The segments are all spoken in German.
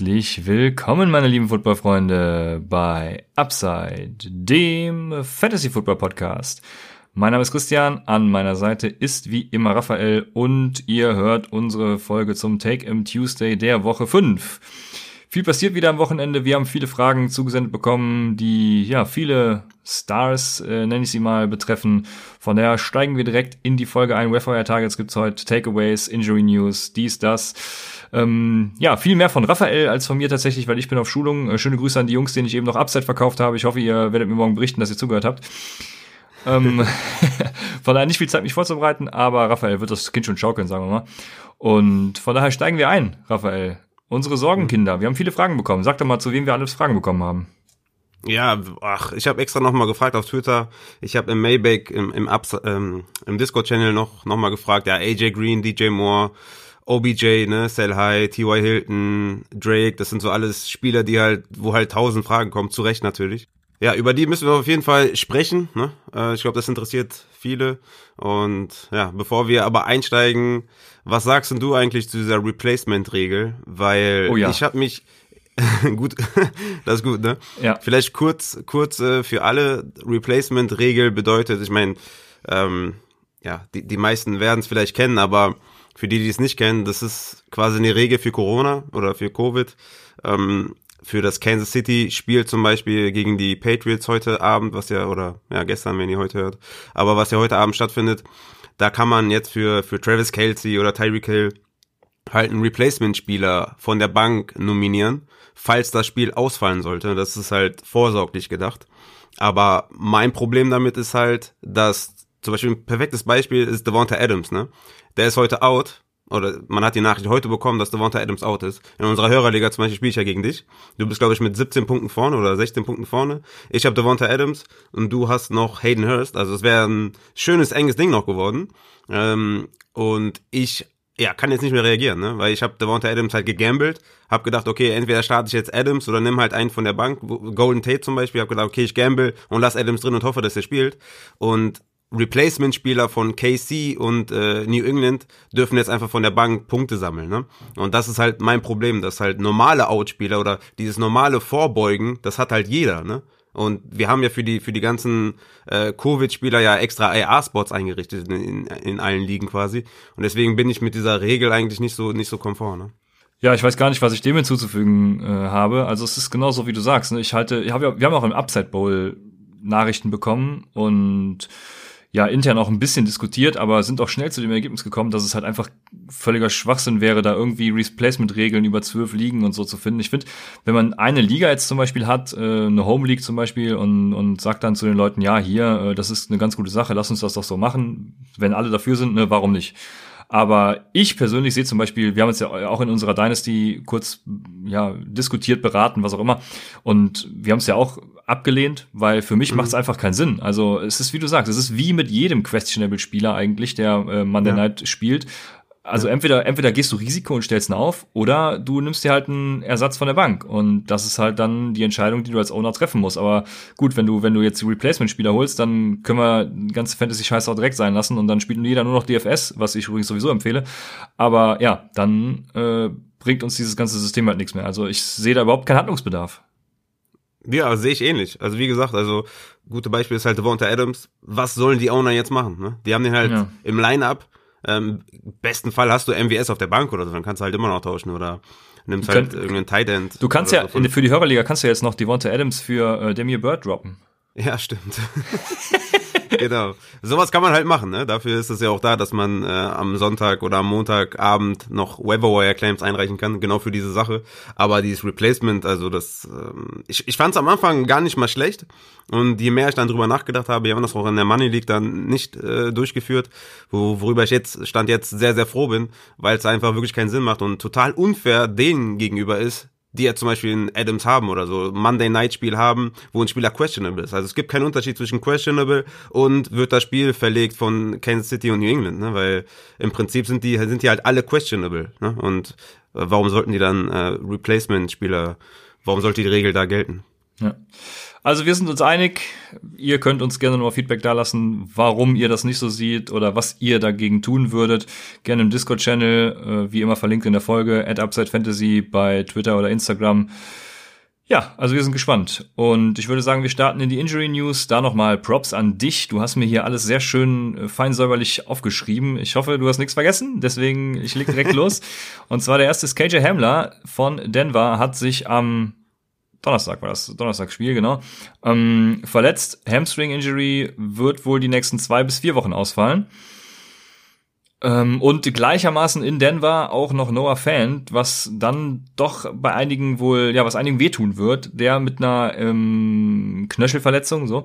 Herzlich willkommen, meine lieben Footballfreunde, bei Upside, dem Fantasy Football Podcast. Mein Name ist Christian, an meiner Seite ist wie immer Raphael und ihr hört unsere Folge zum Take im Tuesday der Woche 5. Viel passiert wieder am Wochenende. Wir haben viele Fragen zugesendet bekommen, die ja viele Stars, äh, nenne ich sie mal, betreffen. Von daher steigen wir direkt in die Folge ein. Webfire Targets gibt's heute, Takeaways, Injury News, dies, das. Ähm, ja, viel mehr von Raphael als von mir tatsächlich, weil ich bin auf Schulung. Äh, schöne Grüße an die Jungs, denen ich eben noch Upside verkauft habe. Ich hoffe, ihr werdet mir morgen berichten, dass ihr zugehört habt. ähm, von daher nicht viel Zeit, mich vorzubereiten, aber Raphael wird das Kind schon schaukeln, sagen wir mal. Und von daher steigen wir ein, Raphael. Unsere Sorgenkinder. Wir haben viele Fragen bekommen. Sag doch mal, zu wem wir alles Fragen bekommen haben. Ja, ach, ich habe extra nochmal gefragt auf Twitter. Ich habe im Maybach im, im, Ups, ähm, im Discord-Channel noch, noch mal gefragt. Ja, AJ Green, DJ Moore, OBJ, ne, Sell High, T.Y. Hilton, Drake, das sind so alles Spieler, die halt, wo halt tausend Fragen kommen, zu Recht natürlich. Ja, über die müssen wir auf jeden Fall sprechen. Ne? Äh, ich glaube, das interessiert viele. Und ja, bevor wir aber einsteigen, was sagst denn du eigentlich zu dieser Replacement-Regel? Weil oh ja. ich habe mich gut, das ist gut, ne? Ja. Vielleicht kurz, kurz äh, für alle Replacement-Regel bedeutet, ich meine, ähm, ja, die, die meisten werden es vielleicht kennen, aber für die, die es nicht kennen, das ist quasi eine Regel für Corona oder für Covid. Ähm, für das Kansas City Spiel zum Beispiel gegen die Patriots heute Abend, was ja, oder ja, gestern, wenn ihr heute hört, aber was ja heute Abend stattfindet, da kann man jetzt für, für Travis Kelsey oder Tyreek Hill halt einen Replacement-Spieler von der Bank nominieren, falls das Spiel ausfallen sollte. Das ist halt vorsorglich gedacht. Aber mein Problem damit ist halt, dass zum Beispiel ein perfektes Beispiel ist Devonta Adams, ne? Der ist heute out. Oder man hat die Nachricht heute bekommen, dass Devonta Adams out ist. In unserer Hörerliga zum Beispiel spiele ich ja gegen dich. Du bist, glaube ich, mit 17 Punkten vorne oder 16 Punkten vorne. Ich habe Devonta Adams und du hast noch Hayden Hurst. Also es wäre ein schönes, enges Ding noch geworden. Ähm, und ich ja, kann jetzt nicht mehr reagieren, ne? Weil ich habe Devonta Adams halt gegambelt, habe gedacht, okay, entweder starte ich jetzt Adams oder nimm halt einen von der Bank, Golden Tate zum Beispiel, habe gedacht, okay, ich gamble und lass Adams drin und hoffe, dass er spielt. Und Replacement-Spieler von KC und äh, New England dürfen jetzt einfach von der Bank Punkte sammeln. Ne? Und das ist halt mein Problem, dass halt normale Outspieler oder dieses normale Vorbeugen, das hat halt jeder. Ne? Und wir haben ja für die für die ganzen äh, Covid-Spieler ja extra AR-Spots eingerichtet in, in, in allen Ligen quasi. Und deswegen bin ich mit dieser Regel eigentlich nicht so nicht so komfort. Ne? Ja, ich weiß gar nicht, was ich dem hinzuzufügen äh, habe. Also es ist genauso wie du sagst. Ne? Ich halte, ich hab ja, wir haben auch im Upside Bowl Nachrichten bekommen und ja intern auch ein bisschen diskutiert, aber sind auch schnell zu dem Ergebnis gekommen, dass es halt einfach völliger Schwachsinn wäre, da irgendwie Replacement-Regeln über zwölf Ligen und so zu finden. Ich finde, wenn man eine Liga jetzt zum Beispiel hat, äh, eine Home League zum Beispiel, und, und sagt dann zu den Leuten, ja, hier, äh, das ist eine ganz gute Sache, lass uns das doch so machen. Wenn alle dafür sind, ne, warum nicht? Aber ich persönlich sehe zum Beispiel, wir haben uns ja auch in unserer Dynasty kurz ja diskutiert, beraten, was auch immer. Und wir haben es ja auch abgelehnt, weil für mich mhm. macht es einfach keinen Sinn. Also es ist, wie du sagst, es ist wie mit jedem Questionable-Spieler eigentlich, der äh, Monday ja. Night spielt. Also entweder, entweder gehst du Risiko und stellst ihn auf, oder du nimmst dir halt einen Ersatz von der Bank. Und das ist halt dann die Entscheidung, die du als Owner treffen musst. Aber gut, wenn du, wenn du jetzt die Replacement-Spieler holst, dann können wir die ganze Fantasy-Scheiß auch direkt sein lassen und dann spielt jeder nur noch DFS, was ich übrigens sowieso empfehle. Aber ja, dann äh, bringt uns dieses ganze System halt nichts mehr. Also ich sehe da überhaupt keinen Handlungsbedarf. Ja, sehe ich ähnlich. Also wie gesagt, also gute Beispiel ist halt Devonta Adams. Was sollen die Owner jetzt machen? Ne? Die haben den halt ja. im Line-Up ähm, besten Fall hast du MWS auf der Bank oder so, dann kannst du halt immer noch tauschen oder nimmst halt irgendeinen Tight End. Du kannst ja, so für die Hörerliga kannst du jetzt noch Devonta Adams für äh, Demir Bird droppen. Ja, stimmt. genau. Sowas kann man halt machen, ne? Dafür ist es ja auch da, dass man äh, am Sonntag oder am Montagabend noch Waiver Claims einreichen kann, genau für diese Sache. Aber dieses Replacement, also das, ähm, ich, ich fand es am Anfang gar nicht mal schlecht. Und je mehr ich dann drüber nachgedacht habe, haben das auch in der Money League dann nicht äh, durchgeführt, wo, worüber ich jetzt, stand jetzt sehr, sehr froh bin, weil es einfach wirklich keinen Sinn macht und total unfair denen gegenüber ist, die ja zum Beispiel in Adams haben oder so, Monday Night Spiel haben, wo ein Spieler questionable ist. Also es gibt keinen Unterschied zwischen questionable und wird das Spiel verlegt von Kansas City und New England, ne? weil im Prinzip sind die sind die halt alle questionable. Ne? Und äh, warum sollten die dann äh, Replacement-Spieler, warum sollte die Regel da gelten? Ja. Also wir sind uns einig. Ihr könnt uns gerne nochmal Feedback dalassen, warum ihr das nicht so seht oder was ihr dagegen tun würdet. Gerne im Discord-Channel, äh, wie immer verlinkt in der Folge, at Upside Fantasy bei Twitter oder Instagram. Ja, also wir sind gespannt. Und ich würde sagen, wir starten in die Injury News. Da nochmal Props an dich. Du hast mir hier alles sehr schön äh, fein säuberlich aufgeschrieben. Ich hoffe, du hast nichts vergessen. Deswegen, ich leg direkt los. Und zwar der erste ist KJ Hamler von Denver hat sich am Donnerstag war das, Donnerstagsspiel, genau. Ähm, verletzt, Hamstring Injury wird wohl die nächsten zwei bis vier Wochen ausfallen. Ähm, und gleichermaßen in Denver auch noch Noah Fant, was dann doch bei einigen wohl, ja, was einigen wehtun wird, der mit einer ähm, Knöchelverletzung, so,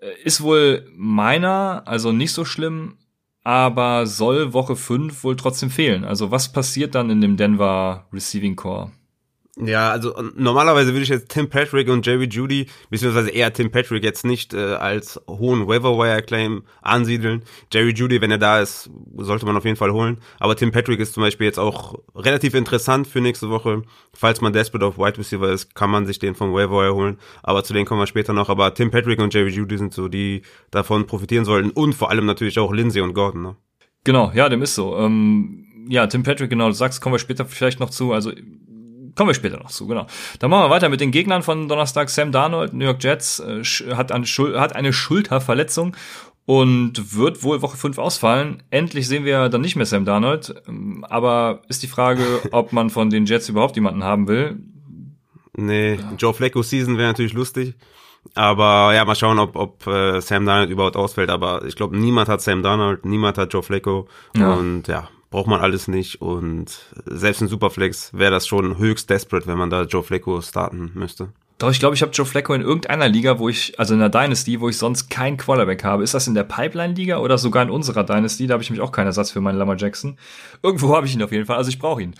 äh, ist wohl meiner, also nicht so schlimm, aber soll Woche fünf wohl trotzdem fehlen. Also was passiert dann in dem Denver Receiving Core? Ja, also normalerweise würde ich jetzt Tim Patrick und Jerry Judy, beziehungsweise eher Tim Patrick jetzt nicht äh, als hohen Waiver-Wire-Claim ansiedeln. Jerry Judy, wenn er da ist, sollte man auf jeden Fall holen. Aber Tim Patrick ist zum Beispiel jetzt auch relativ interessant für nächste Woche. Falls man desperate auf Wide Receiver ist, kann man sich den vom Waiver-Wire holen. Aber zu denen kommen wir später noch. Aber Tim Patrick und Jerry Judy sind so, die davon profitieren sollten. Und vor allem natürlich auch Lindsay und Gordon. Ne? Genau, ja, dem ist so. Ähm, ja, Tim Patrick, genau, du sagst, kommen wir später vielleicht noch zu. Also Kommen wir später noch zu, genau. Dann machen wir weiter mit den Gegnern von Donnerstag. Sam Darnold, New York Jets, äh, hat, eine hat eine Schulterverletzung und wird wohl Woche 5 ausfallen. Endlich sehen wir dann nicht mehr Sam Darnold. Ähm, aber ist die Frage, ob man von den Jets überhaupt jemanden haben will. Nee, ja. Joe Flacco Season wäre natürlich lustig. Aber ja, mal schauen, ob, ob äh, Sam Darnold überhaupt ausfällt. Aber ich glaube, niemand hat Sam Darnold, niemand hat Joe Flacco. Ja. Und ja, braucht man alles nicht und selbst in Superflex wäre das schon höchst desperate, wenn man da Joe Flacco starten müsste. Doch, ich glaube, ich habe Joe Flacco in irgendeiner Liga, wo ich, also in der Dynasty, wo ich sonst keinen Quarterback habe. Ist das in der Pipeline-Liga oder sogar in unserer Dynasty? Da habe ich nämlich auch keinen Ersatz für meinen Lamar Jackson. Irgendwo habe ich ihn auf jeden Fall, also ich brauche ihn.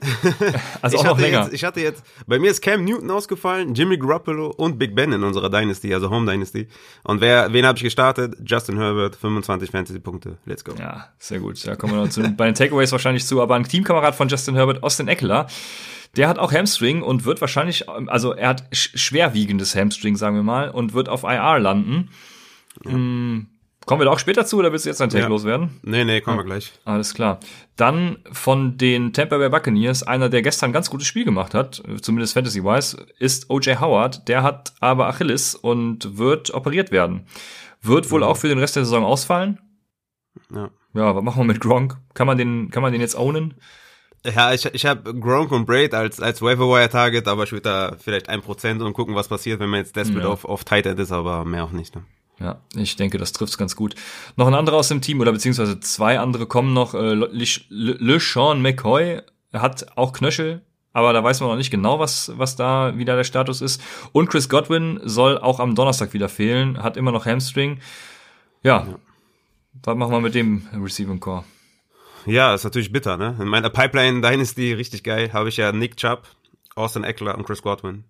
also auch noch länger. Jetzt, ich hatte jetzt, bei mir ist Cam Newton ausgefallen, Jimmy Garoppolo und Big Ben in unserer Dynasty, also Home Dynasty. Und wer, wen habe ich gestartet? Justin Herbert, 25 Fantasy-Punkte. Let's go. Ja, sehr gut. Da kommen wir noch zu, bei den Takeaways wahrscheinlich zu. Aber ein Teamkamerad von Justin Herbert, Austin Eckler, der hat auch Hamstring und wird wahrscheinlich, also er hat schwerwiegendes Hamstring, sagen wir mal, und wird auf IR landen. Ja. Hm, Kommen wir da auch später zu oder willst du jetzt ein Take ja. loswerden? Nee, nee, kommen wir gleich. Alles klar. Dann von den Tampa Bay Buccaneers, einer, der gestern ein ganz gutes Spiel gemacht hat, zumindest Fantasy-wise, ist O.J. Howard. Der hat aber Achilles und wird operiert werden. Wird wohl mhm. auch für den Rest der Saison ausfallen. Ja. Ja, was machen wir mit Gronk? Kann man den, kann man den jetzt ownen? Ja, ich, ich habe Gronk und Braid als, als Waiver Target, aber ich würde da vielleicht ein Prozent und gucken, was passiert, wenn man jetzt desperate ja. auf, auf Tight End ist, aber mehr auch nicht. Ne? Ja, ich denke, das trifft's ganz gut. Noch ein anderer aus dem Team oder beziehungsweise zwei andere kommen noch. Äh, LeSean McCoy hat auch Knöchel, aber da weiß man noch nicht genau, was, was da wieder der Status ist. Und Chris Godwin soll auch am Donnerstag wieder fehlen, hat immer noch Hamstring. Ja, ja. was machen wir mit dem Receiving Core? Ja, ist natürlich bitter, ne? In meiner Pipeline Dynasty richtig geil, habe ich ja Nick Chubb, Austin Eckler und Chris Godwin.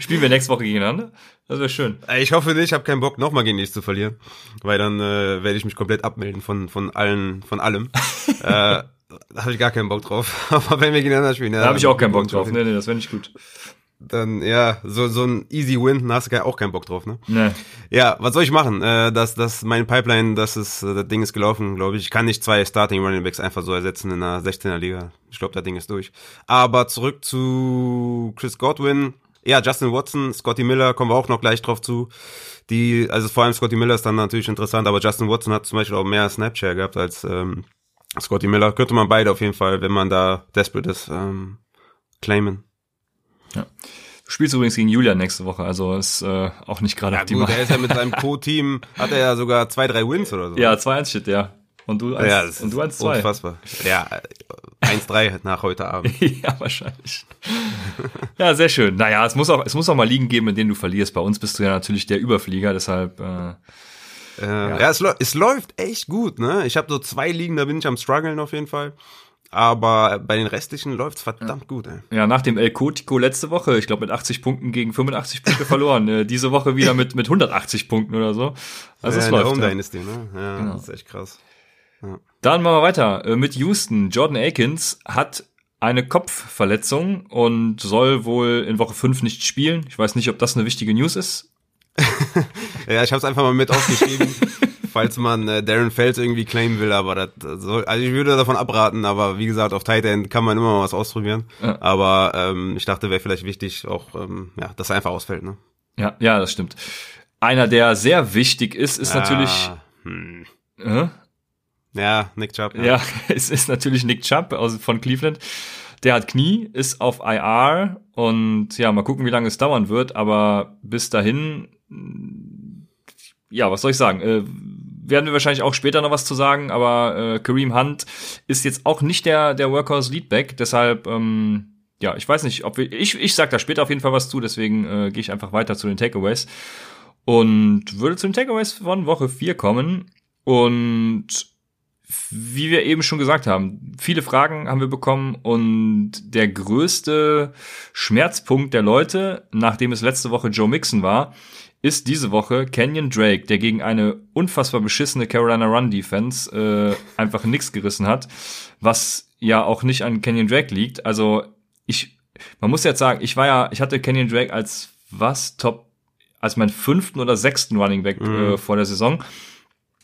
Spielen wir nächste Woche gegeneinander? Das wäre schön. Äh, ich hoffe nicht, ich habe keinen Bock, nochmal gegen dich zu verlieren. Weil dann äh, werde ich mich komplett abmelden von, von allen, von allem. äh, da habe ich gar keinen Bock drauf. Aber wenn wir gegeneinander spielen, ja. Da habe ich auch keinen Bock drauf. Nee, nee, das wäre nicht gut dann ja, so, so ein easy win, da hast du auch keinen Bock drauf, ne? Nee. Ja, was soll ich machen? Äh, das, das, mein Pipeline, das ist, äh, das Ding ist gelaufen, glaube ich. Ich kann nicht zwei Starting Running Backs einfach so ersetzen in einer 16er Liga. Ich glaube, das Ding ist durch. Aber zurück zu Chris Godwin. Ja, Justin Watson, Scotty Miller, kommen wir auch noch gleich drauf zu. Die, also vor allem Scotty Miller ist dann natürlich interessant, aber Justin Watson hat zum Beispiel auch mehr Snapchat gehabt als ähm, Scotty Miller. Könnte man beide auf jeden Fall, wenn man da desperate ist, ähm, claimen. Ja. Du spielst übrigens gegen Julian nächste Woche, also ist äh, auch nicht gerade ja, optimal. Gut, er ist ja mit seinem Co-Team, hat er ja sogar zwei, drei Wins oder so. Ja, 2-1 shit, ja. Und du 1, ja, und du 1, 2. Unfassbar. Ja, 1-3 nach heute Abend. ja, wahrscheinlich. ja, sehr schön. Naja, es muss auch, es muss auch mal Ligen geben, in denen du verlierst. Bei uns bist du ja natürlich der Überflieger, deshalb. Äh, äh, ja, ja es, es, läuft echt gut, ne? Ich habe so zwei Ligen, da bin ich am struggeln auf jeden Fall. Aber bei den restlichen läuft's verdammt gut. Ey. Ja, nach dem El Cotico letzte Woche, ich glaube mit 80 Punkten gegen 85 Punkte verloren. Äh, diese Woche wieder mit mit 180 Punkten oder so. Also ja, es läuft. Home Ja. Dynasty, ne? Ja, Genau. das ist echt krass. Dann machen wir weiter äh, mit Houston. Jordan Akins hat eine Kopfverletzung und soll wohl in Woche 5 nicht spielen. Ich weiß nicht, ob das eine wichtige News ist. Ja, ich habe es einfach mal mit aufgeschrieben, falls man äh, Darren Fels irgendwie claimen will, aber das soll, also ich würde davon abraten, aber wie gesagt, auf Tight End kann man immer mal was ausprobieren. Ja. Aber ähm, ich dachte, wäre vielleicht wichtig, auch ähm, ja, dass er einfach ausfällt, ne? Ja, ja, das stimmt. Einer, der sehr wichtig ist, ist natürlich, Ah, hm. äh, Ja, Nick Chubb. ja, es ist natürlich Nick Chubb aus, von Cleveland. Der hat Knie, ist auf IR und ja, mal gucken, wie lange es dauern wird, aber bis dahin, ja, was soll ich sagen? Werden wir wahrscheinlich auch später noch was zu sagen, aber äh, Kareem Hunt ist jetzt auch nicht der, der Workhorse Leadback, deshalb, ähm, ja, ich weiß nicht, ob wir, ich, ich sag da später auf jeden Fall was zu, deswegen äh, gehe ich einfach weiter zu den Takeaways und würde zu den Takeaways von Woche 4 kommen und wie wir eben schon gesagt haben, viele Fragen haben wir bekommen und der größte Schmerzpunkt der Leute, nachdem es letzte Woche Joe Mixon war, ist diese Woche Kenyon Drake, der gegen eine unfassbar beschissene Carolina Run Defense äh, einfach nix gerissen hat, was ja auch nicht an Kenyon Drake liegt. Also ich, man muss jetzt sagen, ich war ja, ich hatte Kenyon Drake als was Top, als meinen fünften oder sechsten Running Back äh, vor der Saison.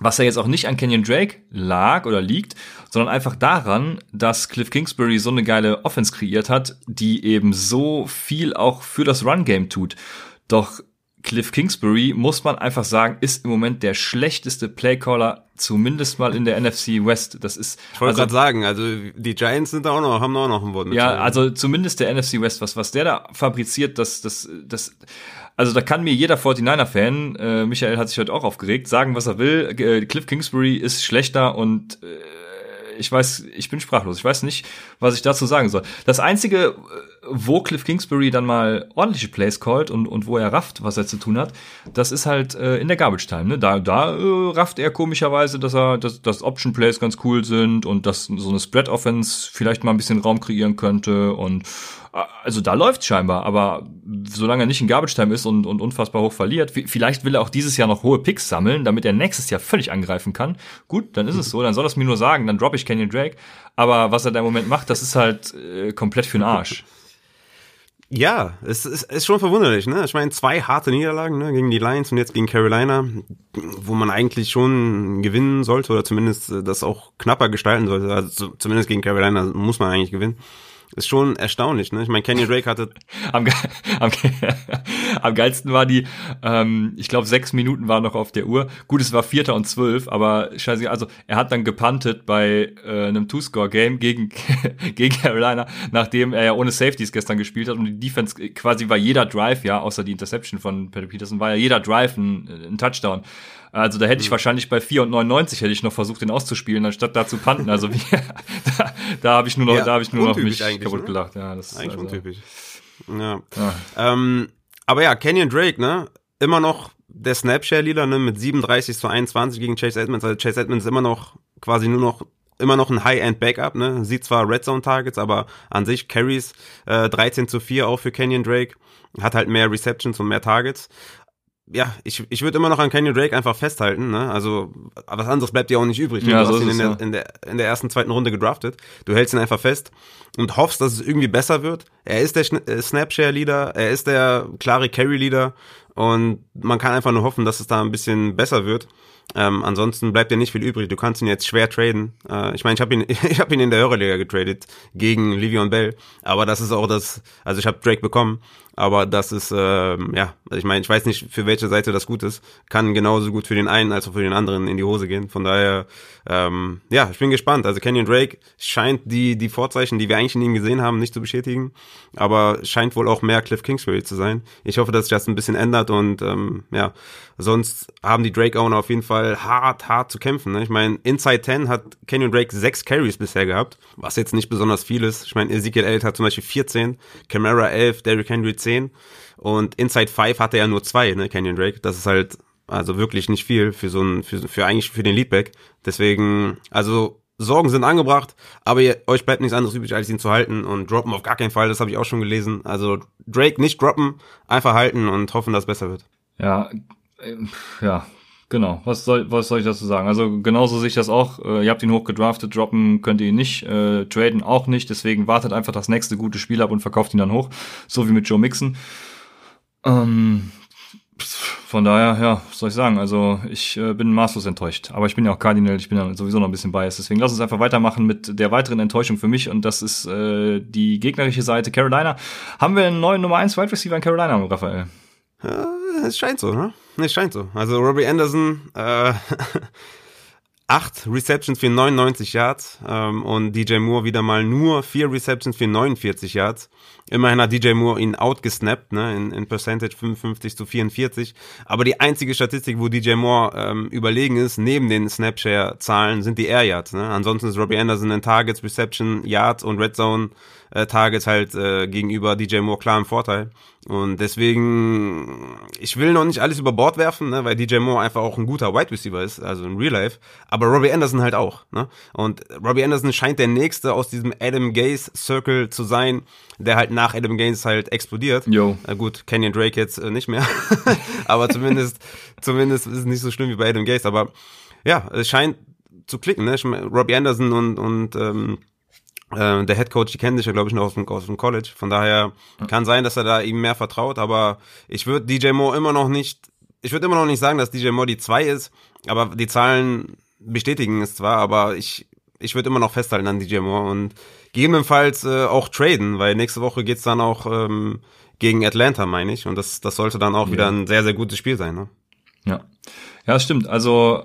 Was ja jetzt auch nicht an Kenyon Drake lag oder liegt, sondern einfach daran, dass Cliff Kingsbury so eine geile Offense kreiert hat, die eben so viel auch für das Run-Game tut. Doch Cliff Kingsbury, muss man einfach sagen, ist im Moment der schlechteste Playcaller, zumindest mal in der NFC West. Das ist, Ich wollte also- gerade sagen, also die Giants sind da auch noch, haben da auch noch ein Wort mit. ja, zu- also zumindest der NFC West, was, was der da fabriziert, das, das, das, also da kann mir jeder 49er-Fan, äh, Michael hat sich heute auch aufgeregt, sagen, was er will. Äh, Cliff Kingsbury ist schlechter und äh, ich weiß, ich bin sprachlos. Ich weiß nicht, was ich dazu sagen soll. Das einzige, äh, wo Cliff Kingsbury dann mal ordentliche Plays callt und, und wo er rafft, was er zu tun hat, das ist halt äh, in der Garbage Time. Ne? Da, da äh, rafft er komischerweise, dass er, dass, dass Option Plays ganz cool sind und dass so eine Spread Offense vielleicht mal ein bisschen Raum kreieren könnte und äh, also da läuft scheinbar, aber solange er nicht in Garbage Time ist und, und unfassbar hoch verliert, vi- vielleicht will er auch dieses Jahr noch hohe Picks sammeln, damit er nächstes Jahr völlig angreifen kann. Gut, dann ist es so, dann soll es mir nur sagen, dann droppe ich Kenyon Drake. Aber was er da im Moment macht, das ist halt äh, komplett für den Arsch. Ja, es ist, ist schon verwunderlich, ne? Ich meine, zwei harte Niederlagen, ne? Gegen die Lions und jetzt gegen Carolina, wo man eigentlich schon gewinnen sollte oder zumindest äh, das auch knapper gestalten sollte. Also zu- zumindest gegen Carolina muss man eigentlich gewinnen. Ist schon erstaunlich, ne? Ich meine, Kenny Drake hatte Am, ge am, ge am geilsten war die, ähm, ich glaube, sechs Minuten waren noch auf der Uhr. Gut, es war Vierter und zwölf, aber scheiße, also er hat dann gepuntet bei äh, einem Two-Score-Game gegen, gegen Carolina, nachdem er ja ohne Safeties gestern gespielt hat und die Defense quasi war jeder Drive, ja, außer die Interception von Patrick Peterson, war ja jeder Drive ein, ein Touchdown. Also da hätte ich wahrscheinlich bei 4 und 99 hätte ich noch versucht, den auszuspielen, anstatt da zu punten. Also wie, da, da habe ich nur noch, Ja, da habe ich nur noch mich kaputt ne? gelacht. Ja, das ist eigentlich also, untypisch. Ja. Ja. Ähm, aber ja, Kenyon Drake, ne? Immer noch der Snapshare-Leader, ne? Mit 37 zu 21 gegen Chase Edmonds. Also Chase Edmonds ist immer noch quasi nur noch immer noch ein High-End-Backup, ne? Sieht zwar Red Zone-Targets, aber an sich Carries äh, 13 zu 4 auch für Kenyon Drake. Hat halt mehr Receptions und mehr Targets. Ja, ich, ich würde immer noch an Kenyon Drake einfach festhalten, ne? Also, was anderes bleibt dir auch nicht übrig. Ja, du so hast ihn in der, in, der, in der ersten, zweiten Runde gedraftet. Du hältst ihn einfach fest und hoffst, dass es irgendwie besser wird. Er ist der äh, Snapshare-Leader, er ist der klare Carry-Leader und man kann einfach nur hoffen, dass es da ein bisschen besser wird. Ähm, ansonsten bleibt dir nicht viel übrig. Du kannst ihn jetzt schwer traden. Äh, ich meine, ich habe ihn, ich habe ihn in der Euroliga getradet gegen Livion Bell, aber das ist auch das. Also ich habe Drake bekommen, aber das ist ähm, ja. Also ich meine, ich weiß nicht, für welche Seite das gut ist. Kann genauso gut für den einen als auch für den anderen in die Hose gehen. Von daher, ähm, ja, ich bin gespannt. Also Kenyon Drake scheint die die Vorzeichen, die wir eigentlich in ihm gesehen haben, nicht zu bestätigen, aber scheint wohl auch mehr Cliff Kingsbury zu sein. Ich hoffe, dass sich das ein bisschen ändert und ähm, ja, sonst haben die Drake Owner auf jeden Fall hart, hart zu kämpfen. Ne? Ich meine, Inside 10 hat Kenyon Drake sechs Carries bisher gehabt, was jetzt nicht besonders viel ist. Ich meine, Ezekiel Elliott hat zum Beispiel 14, Camara 11, Derrick Henry 10 und Inside 5 hatte er nur zwei, ne, Kenyon Drake. Das ist halt also wirklich nicht viel für so ein, für, für eigentlich für den Leadback. Deswegen, also Sorgen sind angebracht, aber ihr, euch bleibt nichts anderes übrig, als ihn zu halten und droppen auf gar keinen Fall, das habe ich auch schon gelesen. Also Drake nicht droppen, einfach halten und hoffen, dass es besser wird. Ja, ja, genau. Was soll, was soll ich dazu sagen? Also genauso sehe ich das auch. Äh, ihr habt ihn hochgedraftet, droppen könnt ihr ihn nicht, äh, traden auch nicht, deswegen wartet einfach das nächste gute Spiel ab und verkauft ihn dann hoch, so wie mit Joe Mixon. Ähm, von daher, ja, was soll ich sagen? Also ich äh, bin maßlos enttäuscht. Aber ich bin ja auch Cardinal, ich bin ja sowieso noch ein bisschen biased. Deswegen lass uns einfach weitermachen mit der weiteren Enttäuschung für mich. Und das ist äh, die gegnerische Seite Carolina. Haben wir einen neuen Nummer 1 Wide Receiver in Carolina, Raphael? Es scheint so, ne? Es scheint so. Also Robbie Anderson, äh, acht Receptions für 99 Yards ähm, und DJ Moore wieder mal nur vier Receptions für 49 Yards. Immerhin hat DJ Moore ihn outgesnappt, ne, in, in Percentage 55 zu 44. Aber die einzige Statistik, wo DJ Moore ähm, überlegen ist, neben den Snapshare-Zahlen, sind die Air Yards. Ne? Ansonsten ist Robbie Anderson in Targets, Reception, Yards und Red Zone äh, Targets halt äh, gegenüber DJ Moore klar im Vorteil. Und deswegen, ich will noch nicht alles über Bord werfen, ne, weil DJ Moore einfach auch ein guter Wide Receiver ist, also in Real Life. Aber Robbie Anderson halt auch. Ne? Und Robbie Anderson scheint der nächste aus diesem Adam Gaze Circle zu sein, der halt nach Adam Gaze halt explodiert. Jo. Äh, gut, Kenyon Drake jetzt äh, nicht mehr. aber zumindest, zumindest ist es nicht so schlimm wie bei Adam Gaze. Aber ja, es scheint zu klicken. Ne? Robbie Anderson und, und ähm, äh, der Head Coach, die kennen sich ja, glaube ich, noch aus dem, aus dem College. Von daher kann sein, dass er da ihm mehr vertraut, aber ich würde DJ Moore immer noch nicht, ich würde immer noch nicht sagen, dass DJ Moore die zwei ist, aber die Zahlen bestätigen es zwar, aber ich, ich würde immer noch festhalten an DJ Moore und gegebenenfalls äh, auch traden, weil nächste Woche geht's dann auch ähm, gegen Atlanta, meine ich. Und das, das sollte dann auch ja. wieder ein sehr, sehr gutes Spiel sein. Ne? Ja. Ja, stimmt. Also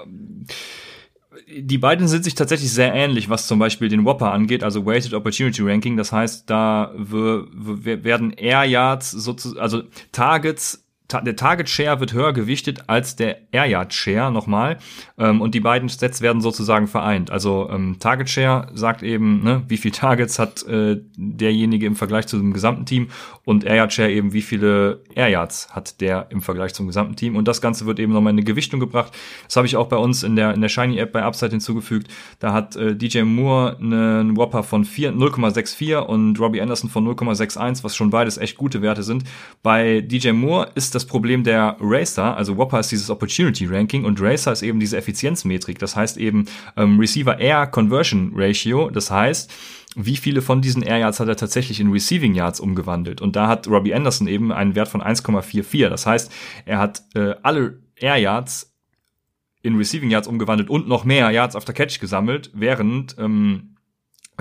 die beiden sind sich tatsächlich sehr ähnlich, was zum Beispiel den Whopper angeht, also Weighted Opportunity Ranking. Das heißt, da werden Air Yards also Targets der Target Share wird höher gewichtet als der Air Yard Share nochmal. Ähm, und die beiden Sets werden sozusagen vereint. Also ähm, Target Share sagt eben, ne, wie viel Targets hat äh, derjenige im Vergleich zu dem gesamten Team und Air Yard Share eben, wie viele Air Yards hat der im Vergleich zum gesamten Team. Und das Ganze wird eben nochmal in eine Gewichtung gebracht. Das habe ich auch bei uns in der, in der Shiny App bei Upside hinzugefügt. Da hat äh, DJ Moore einen Whopper von 0,64 und Robbie Anderson von 0,61, was schon beides echt gute Werte sind. Bei DJ Moore ist das das Problem der Racer, also Whopper ist dieses Opportunity Ranking und Racer ist eben diese Effizienzmetrik. Das heißt eben ähm, Receiver Air Conversion Ratio. Das heißt, wie viele von diesen Air Yards hat er tatsächlich in Receiving Yards umgewandelt? Und da hat Robbie Anderson eben einen Wert von 1,44. Das heißt, er hat äh, alle Air Yards in Receiving Yards umgewandelt und noch mehr Yards after Catch gesammelt, während ähm,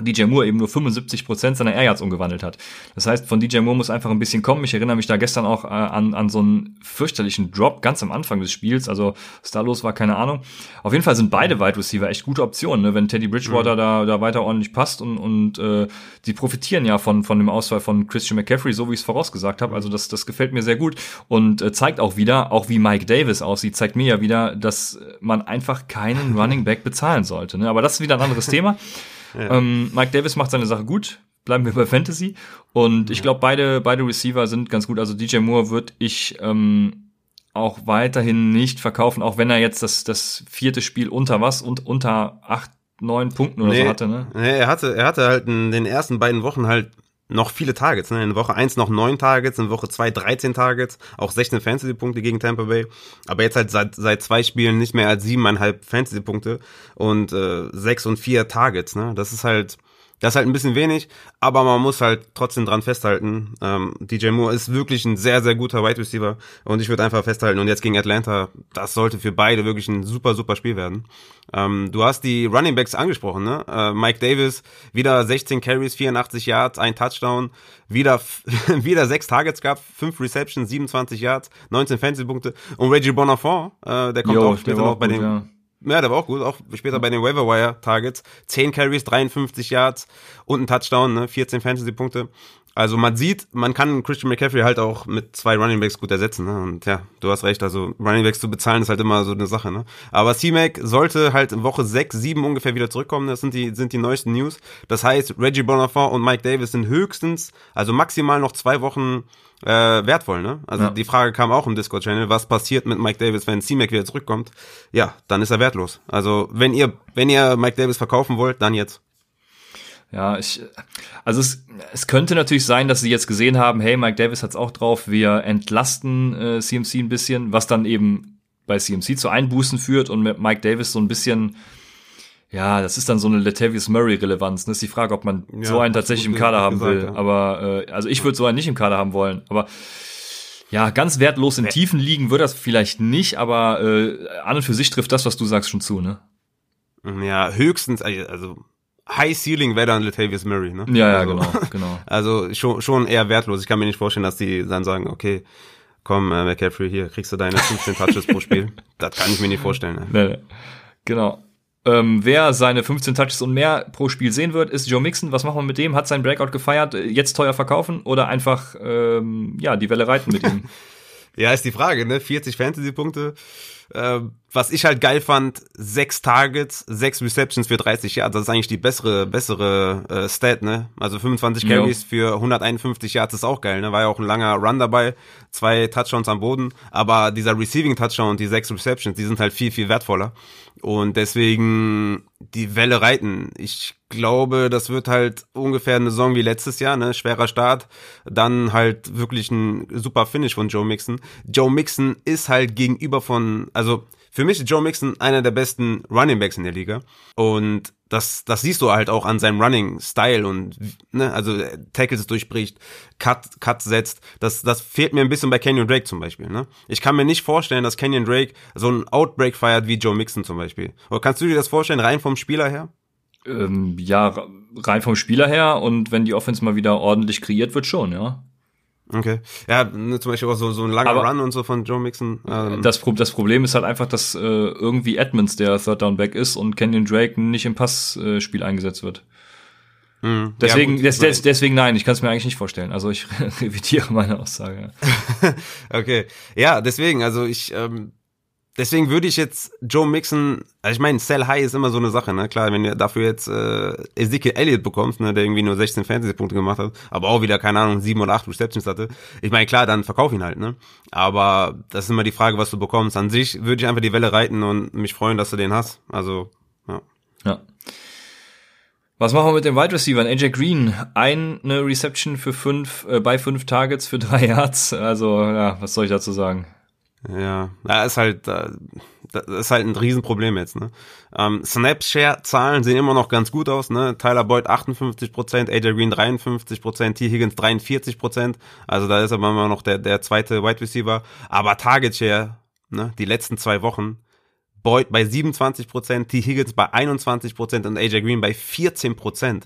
DJ Moore eben nur 75% seiner Air Yards umgewandelt hat. Das heißt, von DJ Moore muss einfach ein bisschen kommen. Ich erinnere mich da gestern auch äh, an, an so einen fürchterlichen Drop ganz am Anfang des Spiels. Also, was da los war, keine Ahnung. Auf jeden Fall sind beide Wide Receiver echt gute Optionen, ne? wenn Teddy Bridgewater mhm. da, da weiter ordentlich passt und, und äh, die profitieren ja von, von dem Ausfall von Christian McCaffrey, so wie ich es vorausgesagt habe. Also das, das gefällt mir sehr gut und äh, zeigt auch wieder, auch wie Mike Davis aussieht, zeigt mir ja wieder, dass man einfach keinen Running Back bezahlen sollte. Ne? Aber das ist wieder ein anderes Thema. Ähm, Mike Davis macht seine Sache gut. Bleiben wir bei Fantasy. Und ich glaube, beide, beide Receiver sind ganz gut. Also DJ Moore wird ich ähm, auch weiterhin nicht verkaufen, auch wenn er jetzt das, das vierte Spiel unter was und unter acht, neun Punkten oder nee, so hatte, ne? Nee, er hatte, er hatte halt in den ersten beiden Wochen halt noch viele Targets. Ne? In Woche 1 noch 9 Targets, in Woche 2 13 Targets, auch 16 Fantasy-Punkte gegen Tampa Bay. Aber jetzt halt seit, seit zwei Spielen nicht mehr als 7,5 Fantasy-Punkte und äh, 6 und 4 Targets. Ne? Das ist halt das ist halt ein bisschen wenig, aber man muss halt trotzdem dran festhalten. Ähm, DJ Moore ist wirklich ein sehr, sehr guter Wide Receiver und ich würde einfach festhalten. Und jetzt gegen Atlanta, das sollte für beide wirklich ein super, super Spiel werden. Ähm, du hast die Running Backs angesprochen, ne? Äh, Mike Davis, wieder 16 Carries, 84 Yards, ein Touchdown, wieder, wieder sechs Targets gehabt, fünf Receptions, 27 Yards, 19 Fantasy-Punkte. Und Reggie Bonafont, äh, der kommt jo, auch später noch bei gut, den ja. Ja, der war auch gut, auch später bei den Waiver Wire Targets. 10 Carries, 53 Yards und ein Touchdown, ne? 14 Fantasy-Punkte. Also man sieht, man kann Christian McCaffrey halt auch mit zwei Running Backs gut ersetzen. Ne? Und ja, du hast recht, also Running Backs zu bezahlen ist halt immer so eine Sache. Ne? Aber C-Mac sollte halt in Woche 6, 7 ungefähr wieder zurückkommen. Das sind die, sind die neuesten News. Das heißt, Reggie Bonafont und Mike Davis sind höchstens, also maximal noch zwei Wochen äh, wertvoll. Ne? Also Ja. die Frage kam auch im Discord-Channel, was passiert mit Mike Davis, wenn C-Mac wieder zurückkommt? Ja, dann ist er wertlos. Also wenn ihr, wenn ihr Mike Davis verkaufen wollt, dann jetzt. Ja, ich, also es, es könnte natürlich sein, dass sie jetzt gesehen haben, hey, Mike Davis hat's auch drauf, wir entlasten äh, CMC ein bisschen, was dann eben bei CMC zu Einbußen führt und mit Mike Davis so ein bisschen, ja, das ist dann so eine Latavius Murray-Relevanz. Das ist die Frage, ob man Ja, so einen tatsächlich im Kader haben gesagt, will. ja. Aber äh, also ich würde so einen nicht im Kader haben wollen. Aber ja, ganz wertlos in Tiefen liegen wird das vielleicht nicht, aber äh, an und für sich trifft das, was du sagst, schon zu, ne? Ja, höchstens, also High Ceiling wäre dann Latavius Murray, ne? Ja, ja, also, genau, genau. Also schon, schon eher wertlos. Ich kann mir nicht vorstellen, dass die dann sagen, okay, komm, äh, McCaffrey, hier kriegst du deine 15 Touches pro Spiel. Das kann ich mir nicht vorstellen. Ne? Nee, nee. Genau. Ähm, wer seine 15 Touches und mehr pro Spiel sehen wird, ist Joe Mixon. Was machen wir mit dem? Hat sein Breakout gefeiert? Äh, Jetzt teuer verkaufen oder einfach ähm, ja die Welle reiten mit ihm? Ja, ist die Frage, ne? 40 Fantasy-Punkte. Äh, was ich halt geil fand, sechs Targets, sechs Receptions für 30 Yards. Das ist eigentlich die bessere, bessere äh, Stat, ne? Also 25 Ja. Carries für 151 Yards ist auch geil, ne? War ja auch ein langer Run dabei, zwei Touchdowns am Boden. Aber dieser Receiving Touchdown und die sechs Receptions, die sind halt viel, viel wertvoller. Und deswegen die Welle reiten. Ich glaube, das wird halt ungefähr eine Saison wie letztes Jahr, ne? Schwerer Start, dann halt wirklich ein super Finish von Joe Mixon. Joe Mixon ist halt gegenüber von, also für mich ist Joe Mixon einer der besten Running Backs in der Liga. Und das, das siehst du halt auch an seinem Running Style und, ne, also äh, Tackles durchbricht, Cut, Cut setzt. Das, das fehlt mir ein bisschen bei Kenyon Drake zum Beispiel, ne? Ich kann mir nicht vorstellen, dass Kenyon Drake so einen Outbreak feiert wie Joe Mixon zum Beispiel. Oder kannst du dir das vorstellen, rein vom Spieler her? ähm, ja, rein vom Spieler her und wenn die Offense mal wieder ordentlich kreiert wird, schon, ja. Okay. Ja, ne, zum Beispiel auch so, so ein langer Aber- Run und so von Joe Mixon. Ähm, Das, Pro das Problem ist halt einfach, dass äh, irgendwie Edmonds der Third Down Back ist und Kenyon Drake nicht im Passspiel äh, eingesetzt wird. mh. Deswegen, Ja, des, des, deswegen nein, ich kann es mir eigentlich nicht vorstellen. Also ich revidiere meine Aussage. Okay. Ja, deswegen, also ich, ähm, deswegen würde ich jetzt Joe Mixon, also ich meine, Sell High ist immer so eine Sache, ne? Klar, wenn du dafür jetzt äh, Ezekiel Elliott bekommst, ne, der irgendwie nur 16 Fantasy-Punkte gemacht hat, aber auch wieder, keine Ahnung, sieben oder acht Receptions hatte. Ich meine, klar, dann verkauf ihn halt, ne? Aber das ist immer die Frage, was du bekommst. An sich würde ich einfach die Welle reiten und mich freuen, dass du den hast. Also, ja. Ja. Was machen wir mit den Wide Receivers? AJ Green, eine Reception für fünf, äh, bei fünf Targets für drei Yards. Also, ja, was soll ich dazu sagen? Ja, ja, ist halt, äh, das ist halt ein Riesenproblem jetzt, ne? Ähm, Snapshare-Zahlen sehen immer noch ganz gut aus, ne? Tyler Boyd 58%, AJ Green 53%, T. Higgins 43%. Also da ist aber immer noch der, der zweite Wide Receiver. Aber Target Share, ne? Die letzten zwei Wochen. Boyd bei 27%, T. Higgins bei 21% und AJ Green bei 14%.